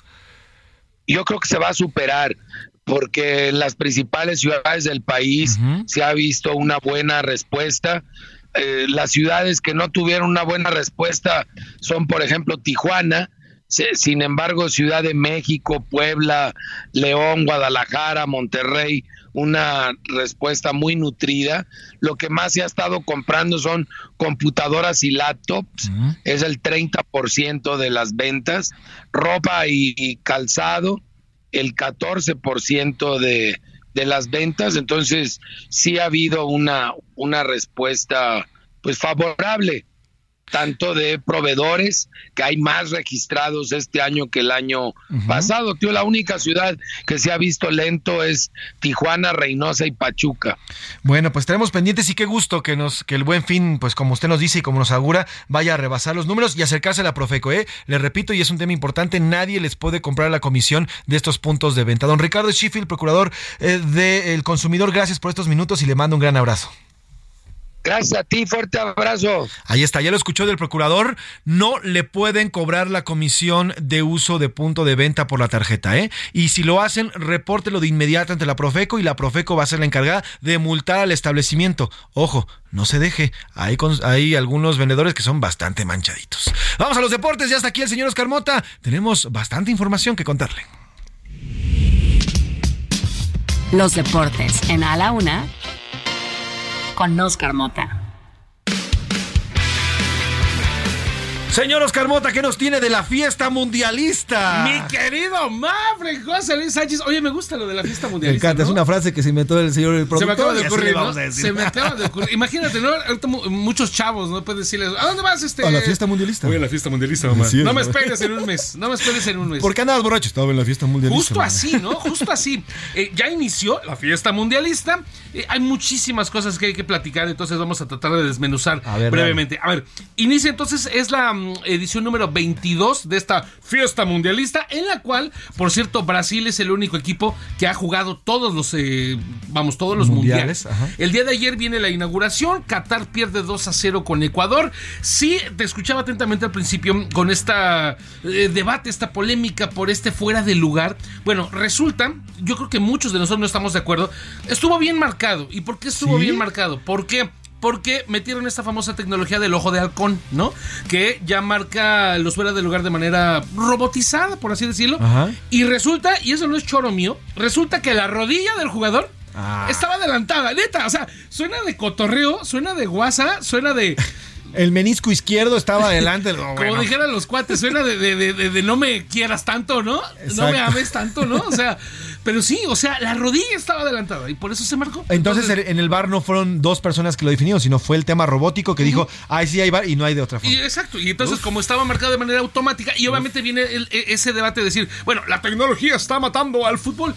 Yo creo que se va a superar porque en las principales ciudades del país se ha visto una buena respuesta eh, las ciudades que no tuvieron una buena respuesta son, por ejemplo, Tijuana, sin embargo, Ciudad de México, Puebla, León, Guadalajara, Monterrey, una respuesta muy nutrida. Lo que más se ha estado comprando son computadoras y laptops, es el 30% de las ventas, ropa y, calzado, el 14% de, de las ventas, entonces sí ha habido una, una respuesta pues favorable tanto de proveedores, que hay más registrados este año que el año pasado. Tío, la única ciudad que se ha visto lento es Tijuana, Reynosa y Pachuca. Bueno, pues tenemos pendientes y qué gusto que nos que el buen fin, pues como usted nos dice y como nos augura, vaya a rebasar los números y acercarse a la Profeco, ¿eh? Le repito, y es un tema importante, nadie les puede comprar la comisión de estos puntos de venta. Don Ricardo Sheffield, procurador eh, del consumidor, gracias por estos minutos y le mando un gran abrazo. Gracias a ti, fuerte abrazo. Ahí está, ya lo escuchó del procurador. No le pueden cobrar la comisión de uso de punto de venta por la tarjeta, ¿eh? Y si lo hacen, repórtelo de inmediato ante la Profeco y la Profeco va a ser la encargada de multar al establecimiento. Ojo, no se deje. Hay, hay algunos vendedores que son bastante manchaditos. Vamos a los deportes, ya está aquí el señor Oscar Mota. Tenemos bastante información que contarle. Los deportes en A la Una con Oscar Mota. Señor Oscar Mota, ¿qué nos tiene de la fiesta mundialista? Mi querido Mafre, José Luis Sánchez. Oye, me gusta lo de la fiesta mundialista. Me encanta, es una frase que se inventó el señor el productor. Se me acaba de ocurrir, ¿no? Se me acaba de ocurrir. Imagínate, ¿no? muchos chavos, ¿no? Puedes decirles, ¿a dónde vas este? A la fiesta mundialista. Voy a la fiesta mundialista, mamá. no me esperes en un mes, no me esperes en un mes. ¿Por qué andabas borracho? Estaba en la fiesta mundialista. Justo así, ¿no? Justo así. Eh, ya inició la fiesta mundialista. Eh, hay muchísimas cosas que hay que platicar, entonces vamos a tratar de desmenuzar brevemente. A ver, inicia entonces, es la edición número 22 de esta fiesta mundialista, en la cual, por cierto, Brasil es el único equipo que ha jugado todos los, eh, vamos, todos los mundiales. El día de ayer viene la inauguración, Qatar pierde 2 a 0 con Ecuador. Sí, te escuchaba atentamente al principio con esta eh, debate, esta polémica por este fuera de lugar. Bueno, resulta, yo creo que muchos de nosotros no estamos de acuerdo. Estuvo bien marcado. ¿Y por qué estuvo bien marcado? Porque porque metieron esta famosa tecnología del ojo de halcón, ¿no? Que ya marca los fuera del lugar de manera robotizada, por así decirlo. Y resulta, y eso no es choro mío, resulta que la rodilla del jugador ah. estaba adelantada, neta. O sea, suena de cotorreo, suena de guasa, suena de. El menisco izquierdo estaba adelante. Como dijeran los cuates, suena de, de, de, no me quieras tanto, ¿no? No me ames tanto, ¿no? O sea, pero sí, o sea, la rodilla estaba adelantada y por eso se marcó. Entonces, en el bar no fueron dos personas que lo definieron, sino fue el tema robótico que dijo, ay, sí hay bar y no hay de otra forma. Y, exacto, y entonces como estaba marcado de manera automática, y obviamente viene e, ese debate de decir, bueno, la tecnología está matando al fútbol,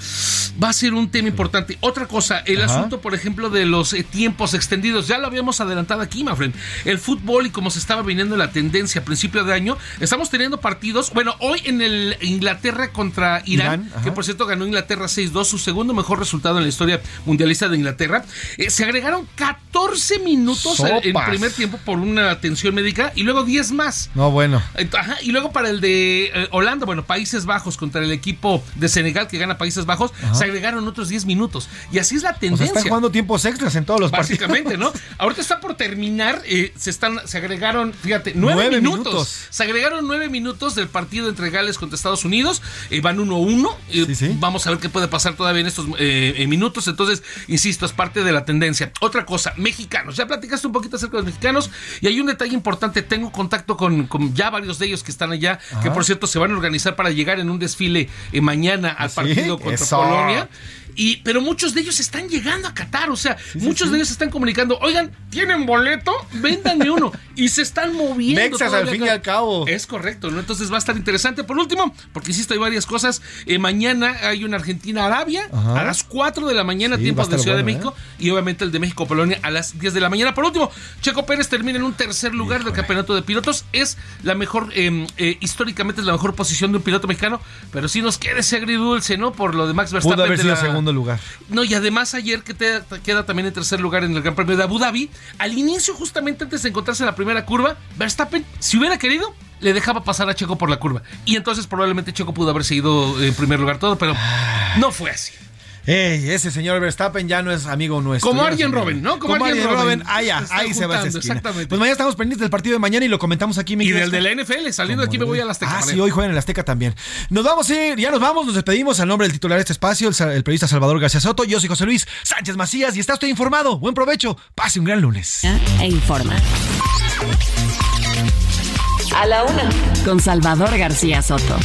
va a ser un tema importante. Otra cosa, el asunto, por ejemplo, de los eh, tiempos extendidos, ya lo habíamos adelantado aquí, my friend. El fútbol y como se estaba viniendo la tendencia a principio de año, estamos teniendo partidos, bueno, hoy en el Inglaterra contra Irán, que por cierto ganó Inglaterra 6-2, su segundo mejor resultado en la historia mundialista de Inglaterra. Eh, se agregaron 14 minutos en, primer tiempo por una atención médica y luego 10 más. No, bueno. Ajá, y luego para el de eh, Holanda, bueno, Países Bajos contra el equipo de Senegal que gana Países Bajos, se agregaron otros 10 minutos. Y así es la tendencia. O están jugando tiempos extras en todos los Básicamente, ¿no? Ahorita está por terminar, eh, se están se agregaron, fíjate, 9, minutos. Se agregaron 9 minutos del partido entre Gales contra Estados Unidos, van 1-1. Vamos a ver qué puede pasar todavía en estos eh, minutos. Entonces, insisto, es parte de la tendencia. Otra cosa, mexicanos. Ya platicaste un poquito acerca de los mexicanos y hay un detalle importante. Tengo contacto con, ya varios de ellos que están allá, que por cierto se van a organizar para llegar en un desfile eh, mañana al ¿Ah, partido contra Polonia. Y, pero muchos de ellos están llegando a Qatar, o sea, muchos de ellos están comunicando, oigan, ¿tienen boleto? Véndanme uno. y se están moviendo. Nexas al fin y al cabo. Es correcto, ¿no? Entonces va a estar interesante. Por último, porque insisto, hay varias cosas. Eh, mañana hay una Argentina-Arabia a las 4 de la mañana, tiempo de Ciudad de México. ¿eh? Y obviamente el de México-Polonia a las 10 de la mañana. Por último, Checo Pérez termina en un tercer lugar del campeonato de pilotos. Es la mejor, em, eh, históricamente es la mejor posición de un piloto mexicano, pero sí nos queda ese agridulce, ¿no? Por lo de Max Verstappen. Pudo haber sido segundo lugar. No, y además ayer que te, queda también en tercer lugar en el Gran Premio de Abu Dhabi, al inicio, justamente antes de encontrarse en la primera curva, Verstappen, si hubiera querido, le dejaba pasar a Checo por la curva. Y entonces probablemente Checo pudo haber seguido en primer lugar todo, pero no fue así. Ey, ese señor Verstappen ya no es amigo nuestro. Como alguien Robin, ¿no? Como, alguien Robin. Ah, ya, ahí se va a Exactamente. Pues mañana estamos pendientes del partido de mañana y lo comentamos aquí. y del de la NFL, saliendo de aquí me voy a la Azteca. Ah, sí, hoy juegan en la Azteca también. Nos vamos a ir, ya nos vamos, nos despedimos al nombre del titular de este espacio, el, periodista Salvador García Soto. Yo soy José Luis Sánchez Macías y está usted informado. Buen provecho, pase un gran lunes. E informa. A la una. Con Salvador García Soto.